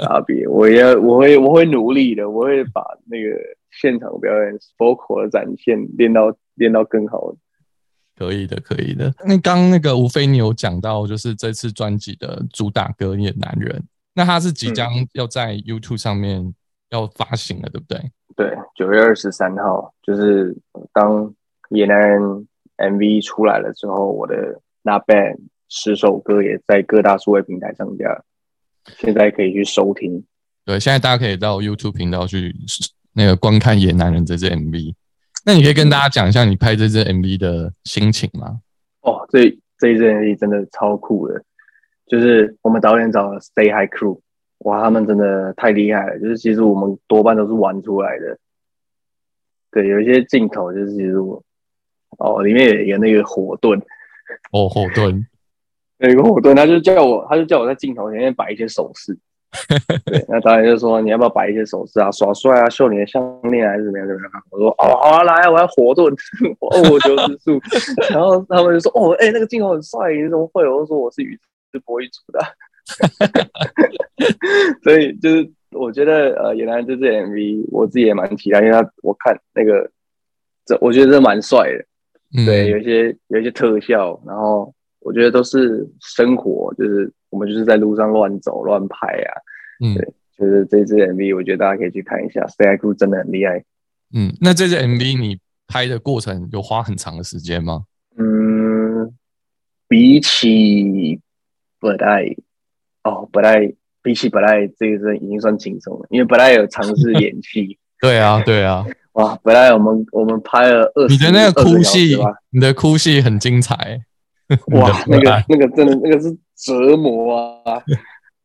差别。我也我会我会努力的，我会把那个现场表演 vocal 的展现练到练到更好。可以的，可以的。那刚那个吴非你有讲到，就是这次专辑的主打歌《野男人》，那他是即将要在 YouTube 上面要发行了，对不对？对，九月二十三号，就是当野男人 MV 出来了之后，我的那 band 十首歌也在各大数位平台上架，现在可以去收听。对，现在大家可以到 YouTube 频道去那个观看野男人这支 MV。那你可以跟大家讲一下你拍这支 MV 的心情吗？哦，这这一支 MV 真的超酷的，就是我们导演找了 Stay High Crew。哇，他们真的太厉害了！就是其实我们多半都是玩出来的。对，有一些镜头就是其实我哦，里面有那个火盾哦，火盾 有一个火盾，他就叫我，他就叫我在镜头前面摆一些手势。对，那导演就说你要不要摆一些手势啊，耍帅啊，秀你的项链还是怎么样怎么样？我说哦，好啊，来，我要火盾，哦，九十度。然后他们就说哦，哎，那个镜头很帅，你怎么会？我就说我是宇智波一组的。所以就是我觉得呃，原来这支 MV 我自己也蛮期待，因为他我看那个这我觉得这蛮帅的，对，有一些有一些特效，然后我觉得都是生活，就是我们就是在路上乱走乱拍啊，嗯，对，就是这支 MV 我觉得大家可以去看一下，Stay Cool 真的很厉害，嗯，那这支 MV 你拍的过程有花很长的时间吗？嗯，比起不太。哦，本来比起本来这个是已经算轻松了，因为本来有尝试演戏。对啊，对啊，哇，本来我们我们拍了二，你的那个哭戏，你的哭戏很精彩。哇，那个那个真的那个是折磨啊，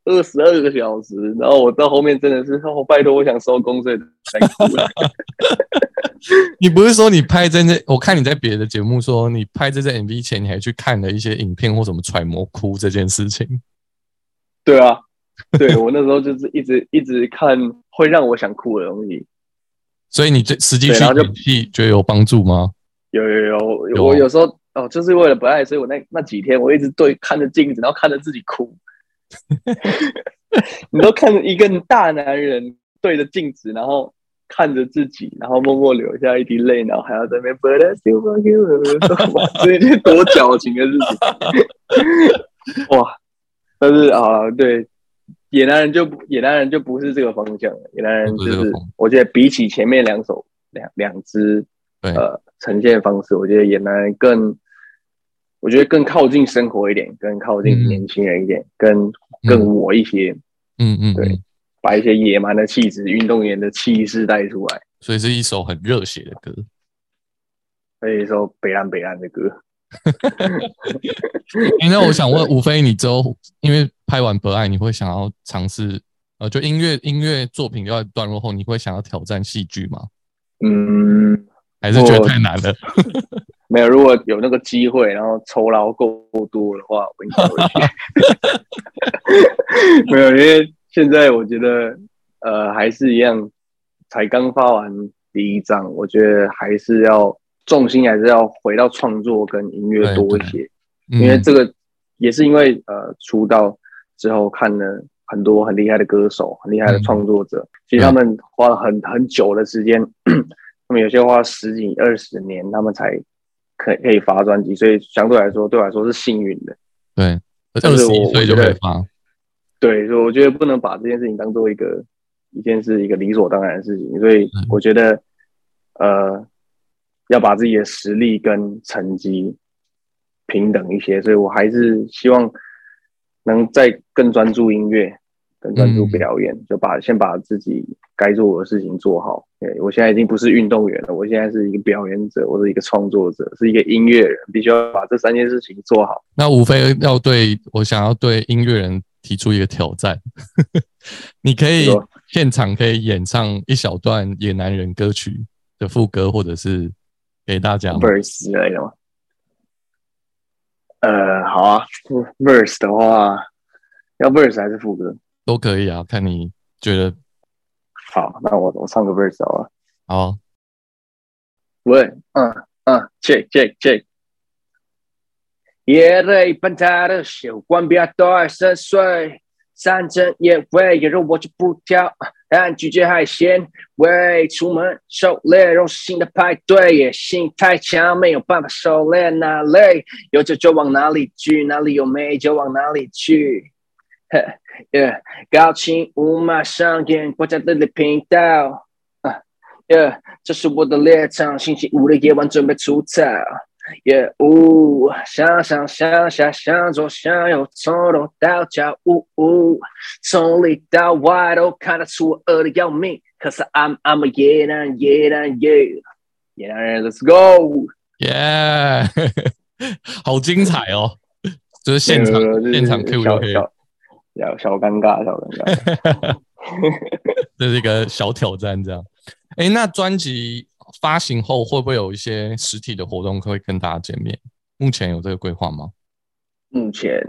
二十二个小时，然后我到后面真的是，哦，拜托，我想收工，所以才哭。你不是说你拍真正？我看你在别的节目说，你拍这支 MV 前，你还去看了一些影片或什么揣摩哭这件事情。对啊，对我那时候就是一直一直看会让我想哭的东西，所以你这实际去演戏觉得有帮助吗？有有有，我有时候哦，就是为了不爱，所以我那那几天我一直对看着镜子，然后看着自己哭。你都看着一个大男人对着镜子，然后看着自己，然后默默流下一滴泪，然后还要在那边 But I still love you，这一件多矫情的事情，哇！但是啊，对，野男人就野男人就不是这个方向了，野男人就是我觉得比起前面两首两两支，呃呈现方式，我觉得野男人更，我觉得更靠近生活一点，更靠近嗯年轻人一点，更更我一些，嗯嗯，对嗯，把一些野蛮的气质、运动员的气势带出来。所以是一首很热血的歌。所以说北岸北岸的歌，欸那我想问吴飞，你之后因为拍完《博爱》，你会想要尝试呃，就音乐音乐作品要段落后，你会想要挑战戏剧吗？嗯，还是觉得太难了？没有，如果有那个机会，然后酬劳够多的话，我应该会去。没有，因为现在我觉得，呃，还是一样，才刚发完第一章，我觉得还是要重心还是要回到创作跟音乐多一些，嗯因为这个也是因为呃出道之后看了很多很厉害的歌手、很厉害的创作者，其实他们花了很很久的时间，他们有些花十几二十年，他们才可可以发专辑，所以相对来说对我来说是幸运的。对，但是我二十一岁就我觉得会发，对，所以我觉得不能把这件事情当做一个一件是一个理所当然的事情，所以嗯。我觉得呃要把自己的实力跟成绩平等一些，所以我还是希望能再更专注音乐，更专注嗯表演，就把先把自己该做的事情做好。对我现在已经不是运动员了，我现在是一个表演者，我是一个创作者，是一个音乐人，必须要把这三件事情做好。那无非要对我想要对音乐人提出一个挑战，你可以现场可以演唱一小段《野男人》歌曲的副歌，或者是给大家吗 verse 之类的吗？呃，好啊，verse 的话，要 verse 还是副歌？都可以啊，看你觉得好，那我我唱个 verse 好了。好。喂，嗯嗯，check check check。夜泪般大的血，关闭多二十岁，山珍野味，也肉我就不挑，但拒绝海鲜。喂，出门狩猎，肉是新的派对，野性太强，没有办法狩猎。哪里有酒就往哪里去，哪里有美就往哪里去。嘿，yeah，高清无码上演，国家地理频道。啊，yeah，这是我的猎场，星期五的夜晚准备出草。耶呜，想上想下想左想右，从头到脚，呜呜，从里到外都看得出我饿的要命。可是 I'm I'm a 野男野男野野男人，Let's go！耶，好精彩哦！就是现场现场 Q 就可以，小小小小尴尬，小尴尬。这是一个小挑战，这样。哎，那专辑发行后会不会有一些实体的活动会跟大家见面？目前有这个规划吗？目前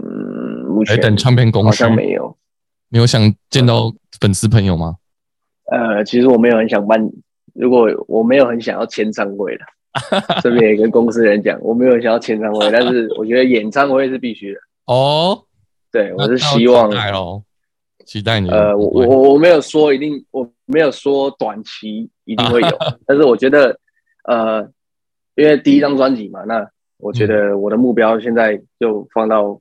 目前还等唱片公司好司像没有。没有想见到粉丝朋友吗？呃，其实我没有很想办，如果我没有很想要签唱会的，这边也跟公司人讲，我没有很想要签唱会，但是我觉得演唱会是必须的。哦，对，我是希望那要期待咯，期待你呃，我我我没有说一定，我没有说短期一定会有，但是我觉得，呃，因为第一张专辑嘛，那我觉得我的目标现在就放到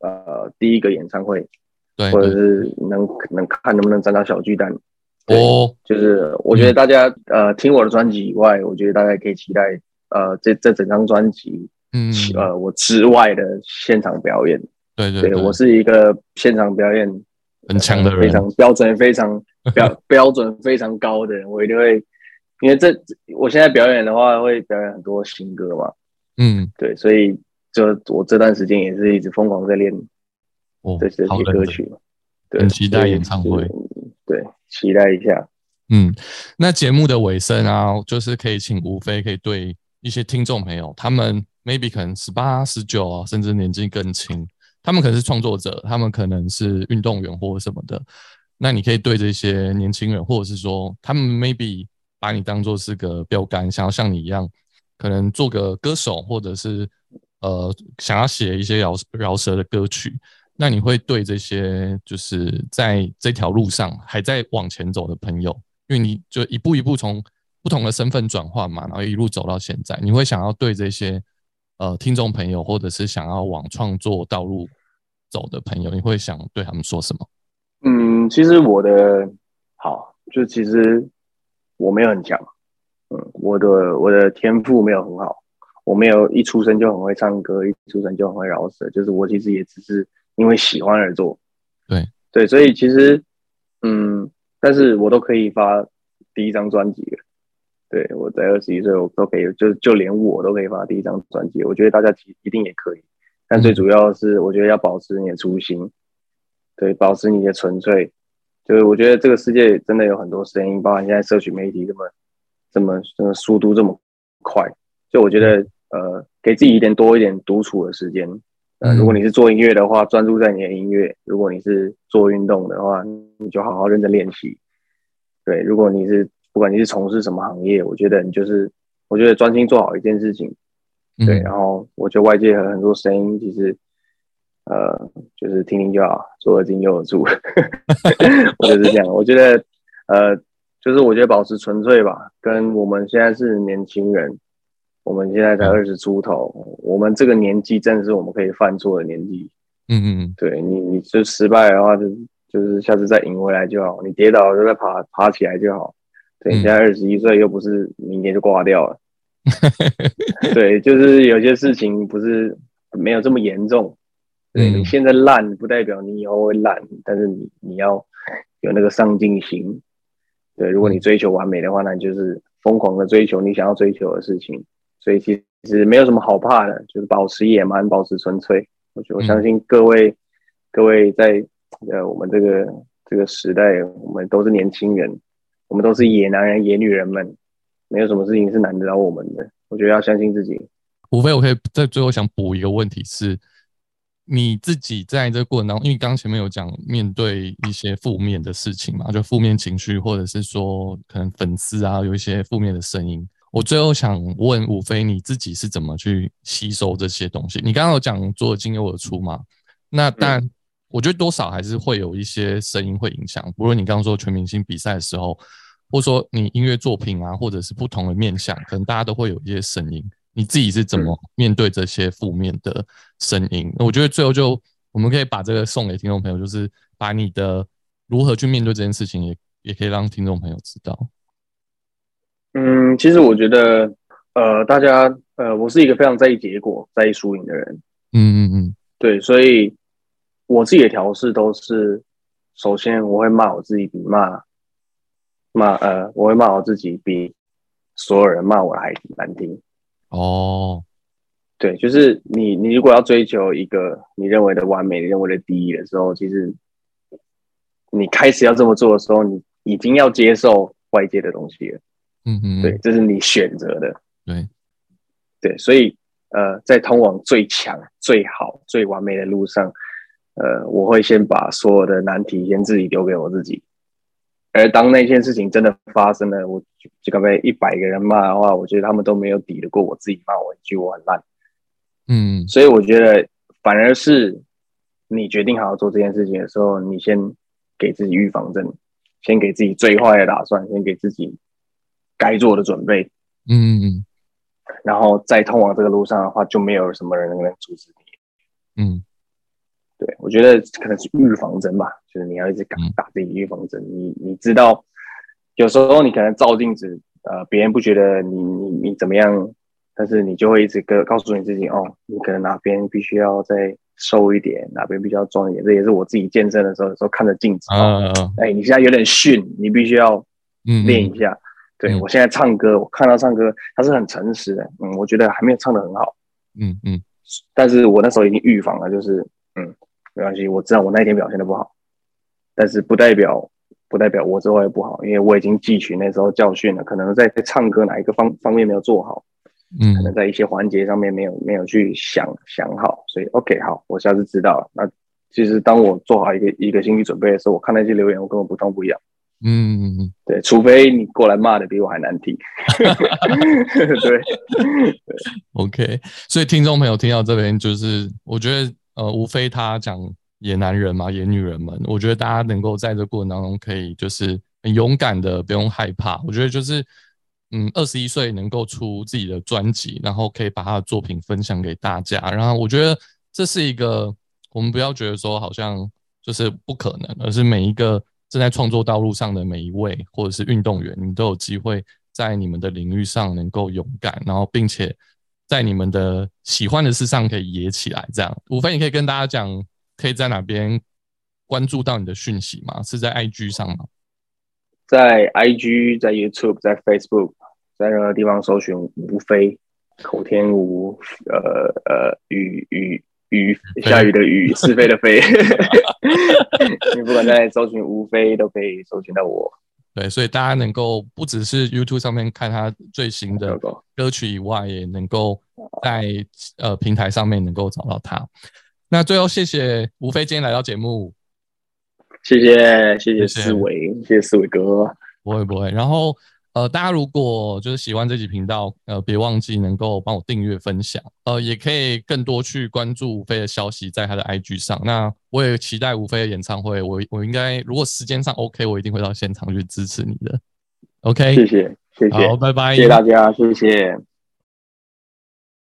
呃第一个演唱会，对或者是能能看能不能站到小巨蛋。对哦，就是我觉得大家、呃听我的专辑以外，我觉得大家可以期待呃这这整张专辑嗯，呃我之外的现场表演。对对对我是一个现场表演很强的人非，常标准、非常标 标准非常高的人，我一定会，因为这我现在表演的话会表演很多新歌嘛，嗯，对，所以就我这段时间也是一直疯狂在练哦这些歌曲嘛，对，很期待演唱会是，对，期待一下。嗯，那节目的尾声啊，就是可以请吴飞可以对一些听众朋友，他们 maybe 可能十八、十九啊，甚至年纪更轻，他们可能是创作者，他们可能是运动员或者什么的。那你可以对这些年轻人，或者是说他们 maybe 把你当做是个标杆，想要像你一样，可能做个歌手，或者是呃想要写一些饶饶舌的歌曲。那你会对这些就是在这条路上还在往前走的朋友，因为你就一步一步从不同的身份转换嘛，然后一路走到现在，你会想要对这些呃听众朋友，或者是想要往创作道路走的朋友，你会想对他们说什么？嗯，其实我的好，就其实我没有很强，嗯，我的我的天赋没有很好，我没有一出生就很会唱歌，一出生就很会饶舌，就是我其实也只是因为喜欢而做，对。对，所以其实嗯，但是我都可以发第一张专辑了，对我在二十一岁，我都可以，就就连我都可以发第一张专辑，我觉得大家一定也可以，但最主要是我觉得要保持你的初心。对，保持你的纯粹，就是我觉得这个世界真的有很多声音，包含现在社群媒体这么、这么、这么速度这么快，就我觉得呃，给自己一点多一点独处的时间。呃，如果你是做音乐的话，专注在你的音乐；如果你是做运动的话，你就好好认真练习。对，如果你是不管你是从事什么行业，我觉得你就是我觉得专心做好一件事情。对，然后我觉得外界有很多声音其实。呃，就是听听就好，左耳进右耳出，我就是这样。我觉得，呃，就是我觉得保持纯粹吧。跟我们现在是年轻人，我们现在才二十出头，我们这个年纪正是我们可以犯错的年纪。嗯嗯嗯，对你，你就失败的话，就就是下次再赢回来就好。你跌倒就再爬爬起来就好。对，你现在二十一岁，又不是明年就挂掉了。对，就是有些事情不是没有这么严重。对你现在烂，不代表你以后会烂，但是你你要有那个上进心。对，如果你追求完美的话，那就是疯狂的追求你想要追求的事情。所以其实没有什么好怕的，就是保持野蛮，保持纯粹。我觉得我相信各位各位在呃我们这个这个时代，我们都是年轻人，我们都是野男人、野女人们，没有什么事情是难得到我们的。我觉得要相信自己。无非我可以在最后想补一个问题是。你自己在这个过程当中，因为刚前面有讲面对一些负面的事情嘛，就负面情绪，或者是说可能粉丝啊有一些负面的声音。我最后想问吴飞，你自己是怎么去吸收这些东西？你刚刚有讲做进有的出嘛？那但我觉得多少还是会有一些声音会影响。不论你刚刚说全明星比赛的时候，或者说你音乐作品啊，或者是不同的面向，可能大家都会有一些声音。你自己是怎么面对这些负面的声音？我觉得最后就我们可以把这个送给听众朋友，就是把你的如何去面对这件事情，也也可以让听众朋友知道。嗯，其实我觉得，呃，大家，呃，我是一个非常在意结果、在意输赢的人。嗯嗯嗯，对，所以我自己的调试都是，首先我会骂我自己，比骂骂呃，我会骂我自己比所有人骂我还难听。哦，对，就是你，你如果要追求一个你认为的完美、你认为的第一的时候，其实你开始要这么做的时候，你已经要接受外界的东西了。嗯嗯，对，这是你选择的。对，对，所以呃，在通往最强、最好、最完美的路上，呃，我会先把所有的难题先自己留给我自己。而当那件事情真的发生了，我就刚被一百个人骂的话，我觉得他们都没有抵得过我自己骂我一句我很烂。嗯，所以我觉得反而是你决定好好做这件事情的时候，你先给自己预防针，先给自己最坏的打算，先给自己该做的准备。嗯嗯，然后在通往这个路上的话，就没有什么人能阻止你。嗯。对，我觉得可能是预防针吧，就是你要一直打打自己预防针。你你知道，有时候你可能照镜子，呃，别人不觉得你你你怎么样，但是你就会一直跟告诉你自己，哦，你可能哪边必须要再瘦一点，哪边必须要壮一点。这也是我自己健身的时候，有时候看着镜子，啊，哎，你现在有点逊，你必须要练一下。对我现在唱歌，我看到唱歌，他是很诚实的，嗯，我觉得还没有唱的很好，嗯嗯，但是我那时候已经预防了，就是嗯。没关系，我知道我那一天表现的不好，但是不代表不代表我之后会不好，因为我已经汲取那时候教训了。可能在唱歌哪一个方方面没有做好，嗯，可能在一些环节上面没有没有去想想好，所以 OK 好，我下次知道了。那其实当我做好一个一个心理准备的时候，我看那些留言，我根本不痛不痒。嗯对，除非你过来骂的比我还难听。对，OK。所以听众朋友听到这边，就是我觉得。呃，无非他讲野男人嘛，野女人们，我觉得大家能够在这过程当中，可以就是很勇敢的，不用害怕。我觉得就是，嗯，二十一岁能够出自己的专辑，然后可以把他的作品分享给大家。然后我觉得这是一个，我们不要觉得说好像就是不可能，而是每一个正在创作道路上的每一位，或者是运动员，你们都有机会在你们的领域上能够勇敢，然后并且在你们的喜欢的事上可以野起来。这样，无非你可以跟大家讲，可以在哪边关注到你的讯息吗？是在 IG 上吗？在 IG，在 YouTube，在 Facebook，在任何地方搜寻吴非，口天吴，呃呃，雨雨雨，下雨的雨，是非的非。你不管在搜寻吴非，都可以搜寻到我。对，所以大家能够不只是 YouTube 上面看他最新的歌曲以外，也能够在呃平台上面能够找到他。那最后，谢谢吴飞今天来到节目。谢谢谢谢思维，谢谢思维哥，不会不会。然后呃，大家如果就是喜欢这集频道，呃，别忘记能够帮我订阅分享，呃，也可以更多去关注吴飞的消息，在他的 IG 上。那我也期待吴飞的演唱会，我我应该如果时间上 OK，我一定会到现场去支持你的。OK，谢谢谢谢，好，拜拜，谢谢大家，谢谢。